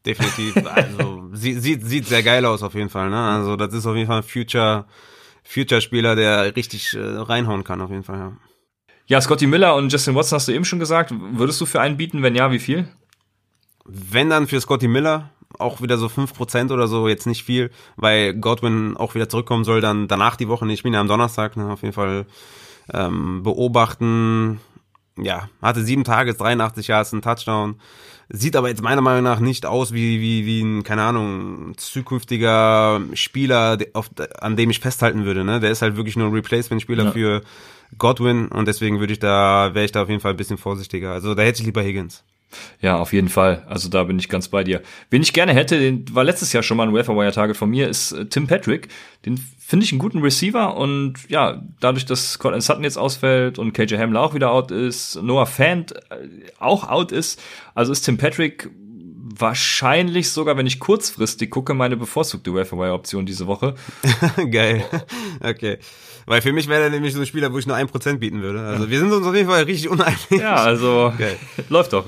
Definitiv. Also sieht, sieht, sieht sehr geil aus auf jeden Fall. Ne? Also das ist auf jeden Fall ein Future, Future-Spieler, der richtig äh, reinhauen kann auf jeden Fall. Ja. ja, Scotty Miller und Justin Watson hast du eben schon gesagt. Würdest du für einen bieten? Wenn ja, wie viel? Wenn dann für Scotty Miller, auch wieder so 5% oder so, jetzt nicht viel, weil Godwin auch wieder zurückkommen soll, dann danach die Woche nicht, ich bin ja am Donnerstag, ne, auf jeden Fall ähm, beobachten, ja, hatte sieben Tage, 83 Yards, ein Touchdown. Sieht aber jetzt meiner Meinung nach nicht aus wie, wie, wie ein, keine Ahnung, zukünftiger Spieler, auf, an dem ich festhalten würde. Ne? Der ist halt wirklich nur ein Replacement-Spieler ja. für Godwin und deswegen würde ich da, wäre ich da auf jeden Fall ein bisschen vorsichtiger. Also da hätte ich lieber Higgins. Ja, auf jeden Fall. Also da bin ich ganz bei dir. Wen ich gerne hätte, den war letztes Jahr schon mal ein Wire Target von mir, ist äh, Tim Patrick. Den finde ich einen guten Receiver und ja, dadurch, dass Colin Sutton jetzt ausfällt und KJ Hamler auch wieder out ist, Noah Fant äh, auch out ist, also ist Tim Patrick wahrscheinlich sogar, wenn ich kurzfristig gucke, meine bevorzugte Wire Option diese Woche. Geil. Okay. Weil für mich wäre er nämlich so ein Spieler, wo ich nur ein Prozent bieten würde. Also ja. wir sind uns auf jeden Fall richtig uneinig. Ja, also läuft doch.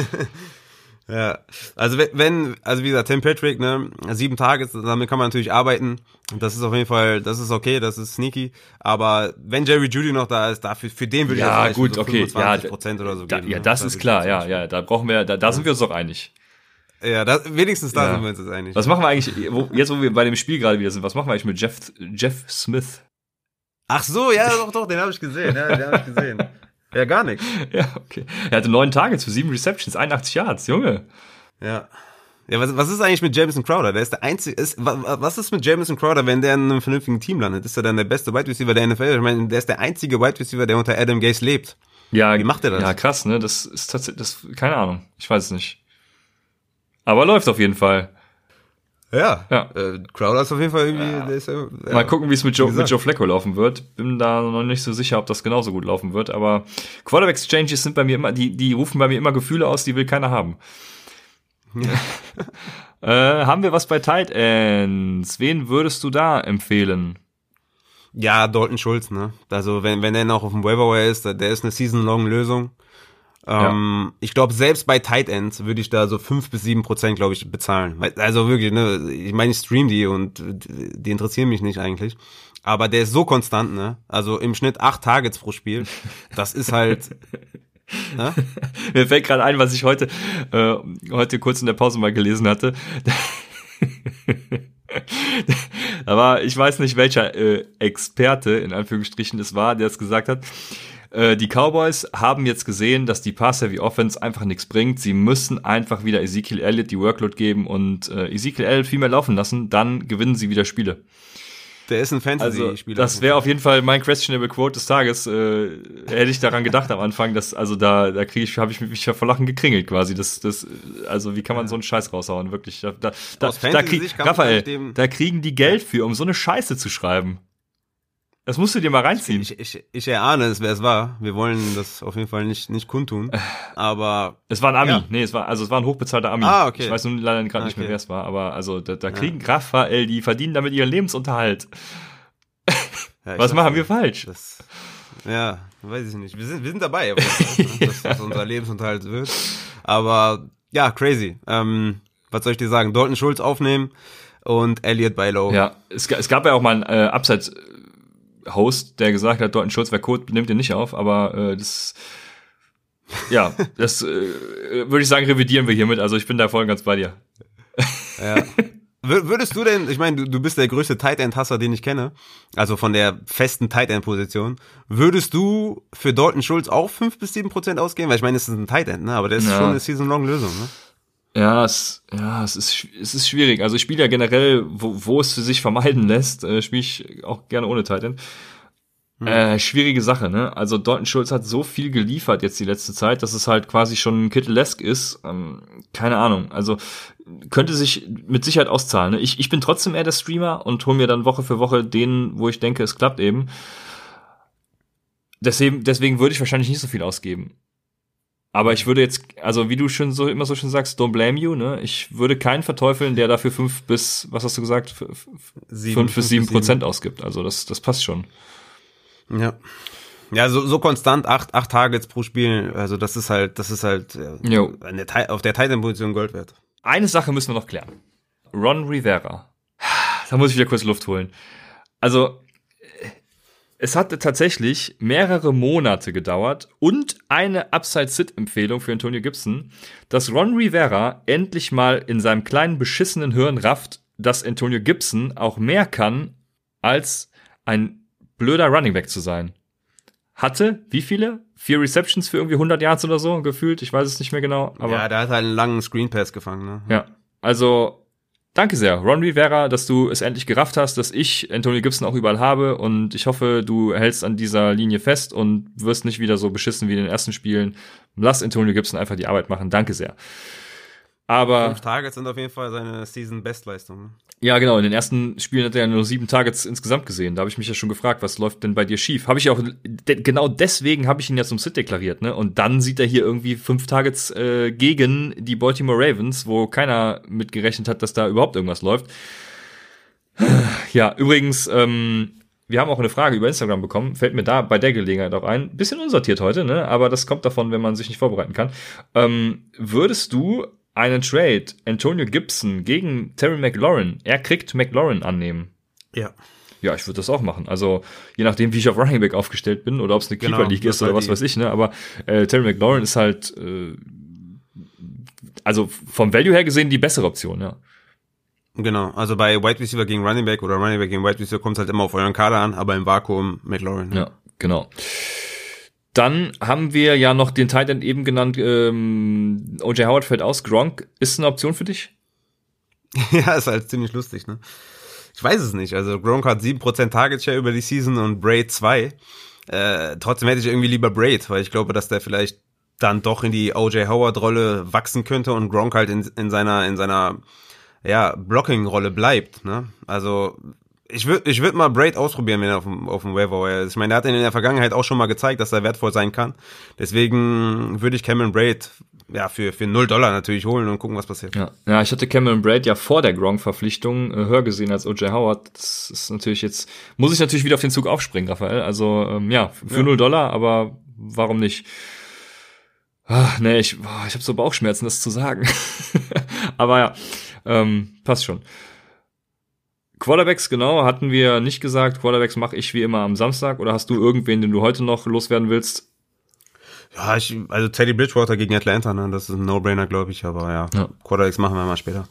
ja, also wenn, also wie gesagt, Tim Patrick, ne, sieben Tage, damit kann man natürlich arbeiten. Das ist auf jeden Fall, das ist okay, das ist sneaky. Aber wenn Jerry Judy noch da ist, dafür, für den würde ich ja, jetzt gut, so okay, 25 Prozent oder so da, geben. Ja, das ne? ist klar, ja, ja, da brauchen wir, da, da sind wir uns doch einig. Ja, das, wenigstens da ja. sind wir uns jetzt einig. Was machen wir eigentlich, wo, jetzt wo wir bei dem Spiel gerade wieder sind, was machen wir eigentlich mit Jeff, Jeff Smith? Ach so, ja, doch, doch, den habe ich gesehen. Ja, den habe ich gesehen. Ja, gar nichts. Ja, okay. Er hatte neun Targets für sieben Receptions, 81 Yards, Junge. Ja. Ja, was, was ist eigentlich mit Jameson Crowder? Der ist der einzige, ist, was ist mit Jameson Crowder, wenn der in einem vernünftigen Team landet? Ist er dann der beste Wide Receiver der NFL? Ich meine, der ist der einzige Wide Receiver, der unter Adam Gase lebt. Ja. Wie macht er das? Ja, krass, ne? Das ist tatsächlich, das, keine Ahnung. Ich weiß es nicht. Aber läuft auf jeden Fall. Ja, ja. Äh, Crowder ist auf jeden Fall irgendwie. Ja. Ist, ja, Mal gucken, wie es mit Joe, mit Joe Flacco laufen wird. Bin da noch nicht so sicher, ob das genauso gut laufen wird. Aber Quarterback Exchanges sind bei mir immer, die, die rufen bei mir immer Gefühle aus, die will keiner haben. äh, haben wir was bei Tight Ends? Wen würdest du da empfehlen? Ja, Dalton Schulz, ne? Also wenn, wenn er noch auf dem Waiver ist, der ist eine Season-Long-Lösung. Ähm, Ich glaube, selbst bei Tight Ends würde ich da so fünf bis sieben Prozent, glaube ich, bezahlen. Also wirklich, ne? Ich meine, ich stream die und die interessieren mich nicht eigentlich. Aber der ist so konstant, ne? Also im Schnitt acht Targets pro Spiel. Das ist halt. ne? Mir fällt gerade ein, was ich heute, äh, heute kurz in der Pause mal gelesen hatte. Aber ich weiß nicht, welcher äh, Experte in Anführungsstrichen es war, der es gesagt hat. Äh, die Cowboys haben jetzt gesehen, dass die Pass-Heavy Offense einfach nichts bringt. Sie müssen einfach wieder Ezekiel Elliott die Workload geben und äh, Ezekiel Elliott viel mehr laufen lassen. Dann gewinnen sie wieder Spiele. Der ist ein Fantasy-Spieler. Also, das wäre auf jeden Fall mein questionable Quote des Tages. Äh, hätte ich daran gedacht am Anfang, dass also da da kriege ich habe ich mich ja vor Lachen gekringelt quasi. Das das also wie kann man so einen Scheiß raushauen wirklich? Da da da, da krieg, Raphael, da kriegen die Geld für, um so eine Scheiße zu schreiben. Das musst du dir mal reinziehen. Ich, ich, ich erahne es, wer es war. Wir wollen das auf jeden Fall nicht, nicht kundtun. Aber. Es war ein Ami. Ja. Nee, es war, also es war ein hochbezahlter Ami. Ah, okay. Ich weiß nun leider gerade okay. nicht mehr, wer es war. Aber also da, da kriegen ja. Raphael, die verdienen damit ihren Lebensunterhalt. Ja, Was machen wir falsch? Das, ja, weiß ich nicht. Wir sind, wir sind dabei, aber, dass das unser Lebensunterhalt wird. Aber ja, crazy. Ähm, was soll ich dir sagen? Dalton Schulz aufnehmen und Elliot Bailo. Ja, es, es gab ja auch mal ein äh, Abseits Host, der gesagt hat, Dalton Schulz wäre Code, nimmt ihr nicht auf, aber äh, das ja, das äh, würde ich sagen, revidieren wir hiermit. Also ich bin da voll ganz bei dir. Ja. Würdest du denn, ich meine, du, du bist der größte Tight End Hasser, den ich kenne, also von der festen Tight End Position. Würdest du für Dalton Schulz auch fünf bis sieben Prozent ausgehen? Weil ich meine, es ist ein Tight End, ne? aber der ist ja. schon eine Season Long Lösung, ne? Ja, es, ja, es ist, es ist schwierig. Also ich spiele ja generell, wo, wo es für sich vermeiden lässt, äh, spiele ich auch gerne ohne Titan. Hm. Äh, schwierige Sache, ne? Also Dalton Schulz hat so viel geliefert jetzt die letzte Zeit, dass es halt quasi schon Kittlesk ist. Ähm, keine Ahnung. Also könnte sich mit Sicherheit auszahlen. Ne? Ich, ich bin trotzdem eher der Streamer und hole mir dann Woche für Woche den, wo ich denke, es klappt eben. Deswegen, deswegen würde ich wahrscheinlich nicht so viel ausgeben. Aber ich würde jetzt, also wie du schon so immer so schön sagst, don't blame you, ne? Ich würde keinen verteufeln, der dafür fünf bis, was hast du gesagt, sieben, fünf bis sieben Prozent ausgibt. Also das, das passt schon. Ja. Ja, so, so konstant acht, acht Targets pro Spiel, also das ist halt, das ist halt ja, eine, auf der Titan-Position Gold wert. Eine Sache müssen wir noch klären. Ron Rivera. Da muss ich wieder kurz Luft holen. Also, es hatte tatsächlich mehrere Monate gedauert und eine Upside-Sit-Empfehlung für Antonio Gibson, dass Ron Rivera endlich mal in seinem kleinen beschissenen Hirn rafft, dass Antonio Gibson auch mehr kann, als ein blöder Running Back zu sein. Hatte wie viele? Vier Receptions für irgendwie 100 Yards oder so gefühlt, ich weiß es nicht mehr genau. Aber ja, da hat er einen langen Screen Pass gefangen. Ne? Ja, also Danke sehr, Ron Rivera, dass du es endlich gerafft hast, dass ich Antonio Gibson auch überall habe und ich hoffe, du hältst an dieser Linie fest und wirst nicht wieder so beschissen wie in den ersten Spielen. Lass Antonio Gibson einfach die Arbeit machen. Danke sehr. Aber. Fünf Targets sind auf jeden Fall seine Season-Bestleistung. Ne? Ja, genau. In den ersten Spielen hat er ja nur sieben Targets insgesamt gesehen. Da habe ich mich ja schon gefragt, was läuft denn bei dir schief? Habe ich auch, de genau deswegen habe ich ihn ja zum Sit deklariert, ne? Und dann sieht er hier irgendwie fünf Targets äh, gegen die Baltimore Ravens, wo keiner mitgerechnet hat, dass da überhaupt irgendwas läuft. Ja, übrigens, ähm, wir haben auch eine Frage über Instagram bekommen, fällt mir da bei der Gelegenheit auch ein. Bisschen unsortiert heute, ne? Aber das kommt davon, wenn man sich nicht vorbereiten kann. Ähm, würdest du einen Trade Antonio Gibson gegen Terry McLaurin, er kriegt McLaurin annehmen. Ja. Ja, ich würde das auch machen. Also je nachdem, wie ich auf Running Back aufgestellt bin oder ob es eine genau, Keeper League ist oder was weiß ich, ne? Aber äh, Terry McLaurin ist halt äh, also vom Value her gesehen die bessere Option, ja. Genau, also bei Wide Receiver gegen Running Back oder Running Back gegen Wide Receiver kommt es halt immer auf euren Kader an, aber im Vakuum McLaurin. Ja, ja genau. Dann haben wir ja noch den Titan eben genannt, ähm, OJ Howard fällt aus. Gronk ist eine Option für dich? ja, ist halt ziemlich lustig, ne? Ich weiß es nicht. Also Gronk hat 7% Target Share über die Season und Braid 2. Äh, trotzdem hätte ich irgendwie lieber Braid, weil ich glaube, dass der vielleicht dann doch in die OJ Howard Rolle wachsen könnte und Gronk halt in, in seiner in seiner ja Blocking Rolle bleibt, ne? Also ich würde ich würd mal Braid ausprobieren, wenn er auf dem, auf dem Waiver ist. Ich meine, er hat in der Vergangenheit auch schon mal gezeigt, dass er wertvoll sein kann. Deswegen würde ich Cameron Braid ja, für, für 0 Dollar natürlich holen und gucken, was passiert. Ja, ja ich hatte Cameron Braid ja vor der Gronk-Verpflichtung äh, höher gesehen als O.J. Howard. Das ist natürlich jetzt, muss ich natürlich wieder auf den Zug aufspringen, Raphael. Also, ähm, ja, für ja. 0 Dollar, aber warum nicht? Ach, nee, ich, ich habe so Bauchschmerzen, das zu sagen. aber ja, ähm, passt schon. Quarterbacks, genau, hatten wir nicht gesagt. Quarterbacks mache ich wie immer am Samstag. Oder hast du irgendwen, den du heute noch loswerden willst? Ja, ich, also Teddy Bridgewater gegen Atlanta, ne, das ist ein No-Brainer, glaube ich, aber ja, ja. Quarterbacks machen wir mal später.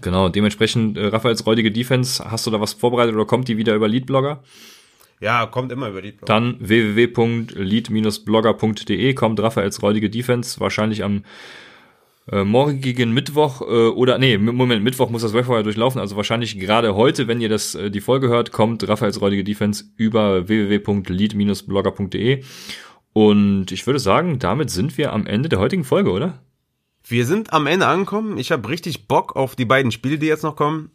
Genau, dementsprechend äh, Raphaels räudige Defense, hast du da was vorbereitet oder kommt die wieder über Leadblogger? Ja, kommt immer über Leadblogger. Dann www.lead-blogger.de kommt Raphaels räudige Defense, wahrscheinlich am äh, morgigen Mittwoch äh, oder nee, Moment, Mittwoch muss das Webfire durchlaufen, also wahrscheinlich gerade heute, wenn ihr das äh, die Folge hört, kommt Raphaels räudige Defense über www.lead-blogger.de und ich würde sagen, damit sind wir am Ende der heutigen Folge, oder? Wir sind am Ende angekommen. Ich habe richtig Bock auf die beiden Spiele, die jetzt noch kommen.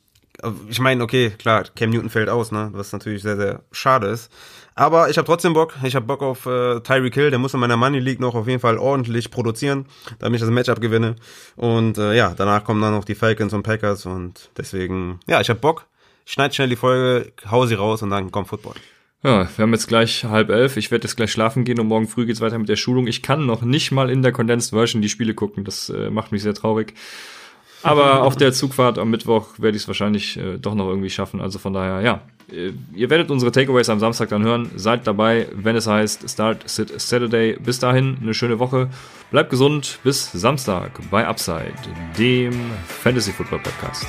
Ich meine, okay, klar, Cam Newton fällt aus, ne? Was natürlich sehr, sehr schade ist. Aber ich habe trotzdem Bock. Ich habe Bock auf äh, Tyreek Hill. Der muss in meiner Money League noch auf jeden Fall ordentlich produzieren, damit ich das Matchup gewinne. Und äh, ja, danach kommen dann noch die Falcons und Packers. Und deswegen, ja, ich habe Bock. Schneid schnell die Folge, hau sie raus und dann kommt Football. Ja, wir haben jetzt gleich halb elf. Ich werde jetzt gleich schlafen gehen und morgen früh geht's weiter mit der Schulung. Ich kann noch nicht mal in der Condensed Version die Spiele gucken. Das äh, macht mich sehr traurig. Aber auf der Zugfahrt am Mittwoch werde ich es wahrscheinlich äh, doch noch irgendwie schaffen. Also von daher, ja. Äh, ihr werdet unsere Takeaways am Samstag dann hören. Seid dabei, wenn es heißt Start Sit Saturday. Bis dahin eine schöne Woche. Bleibt gesund. Bis Samstag bei Upside, dem Fantasy Football Podcast.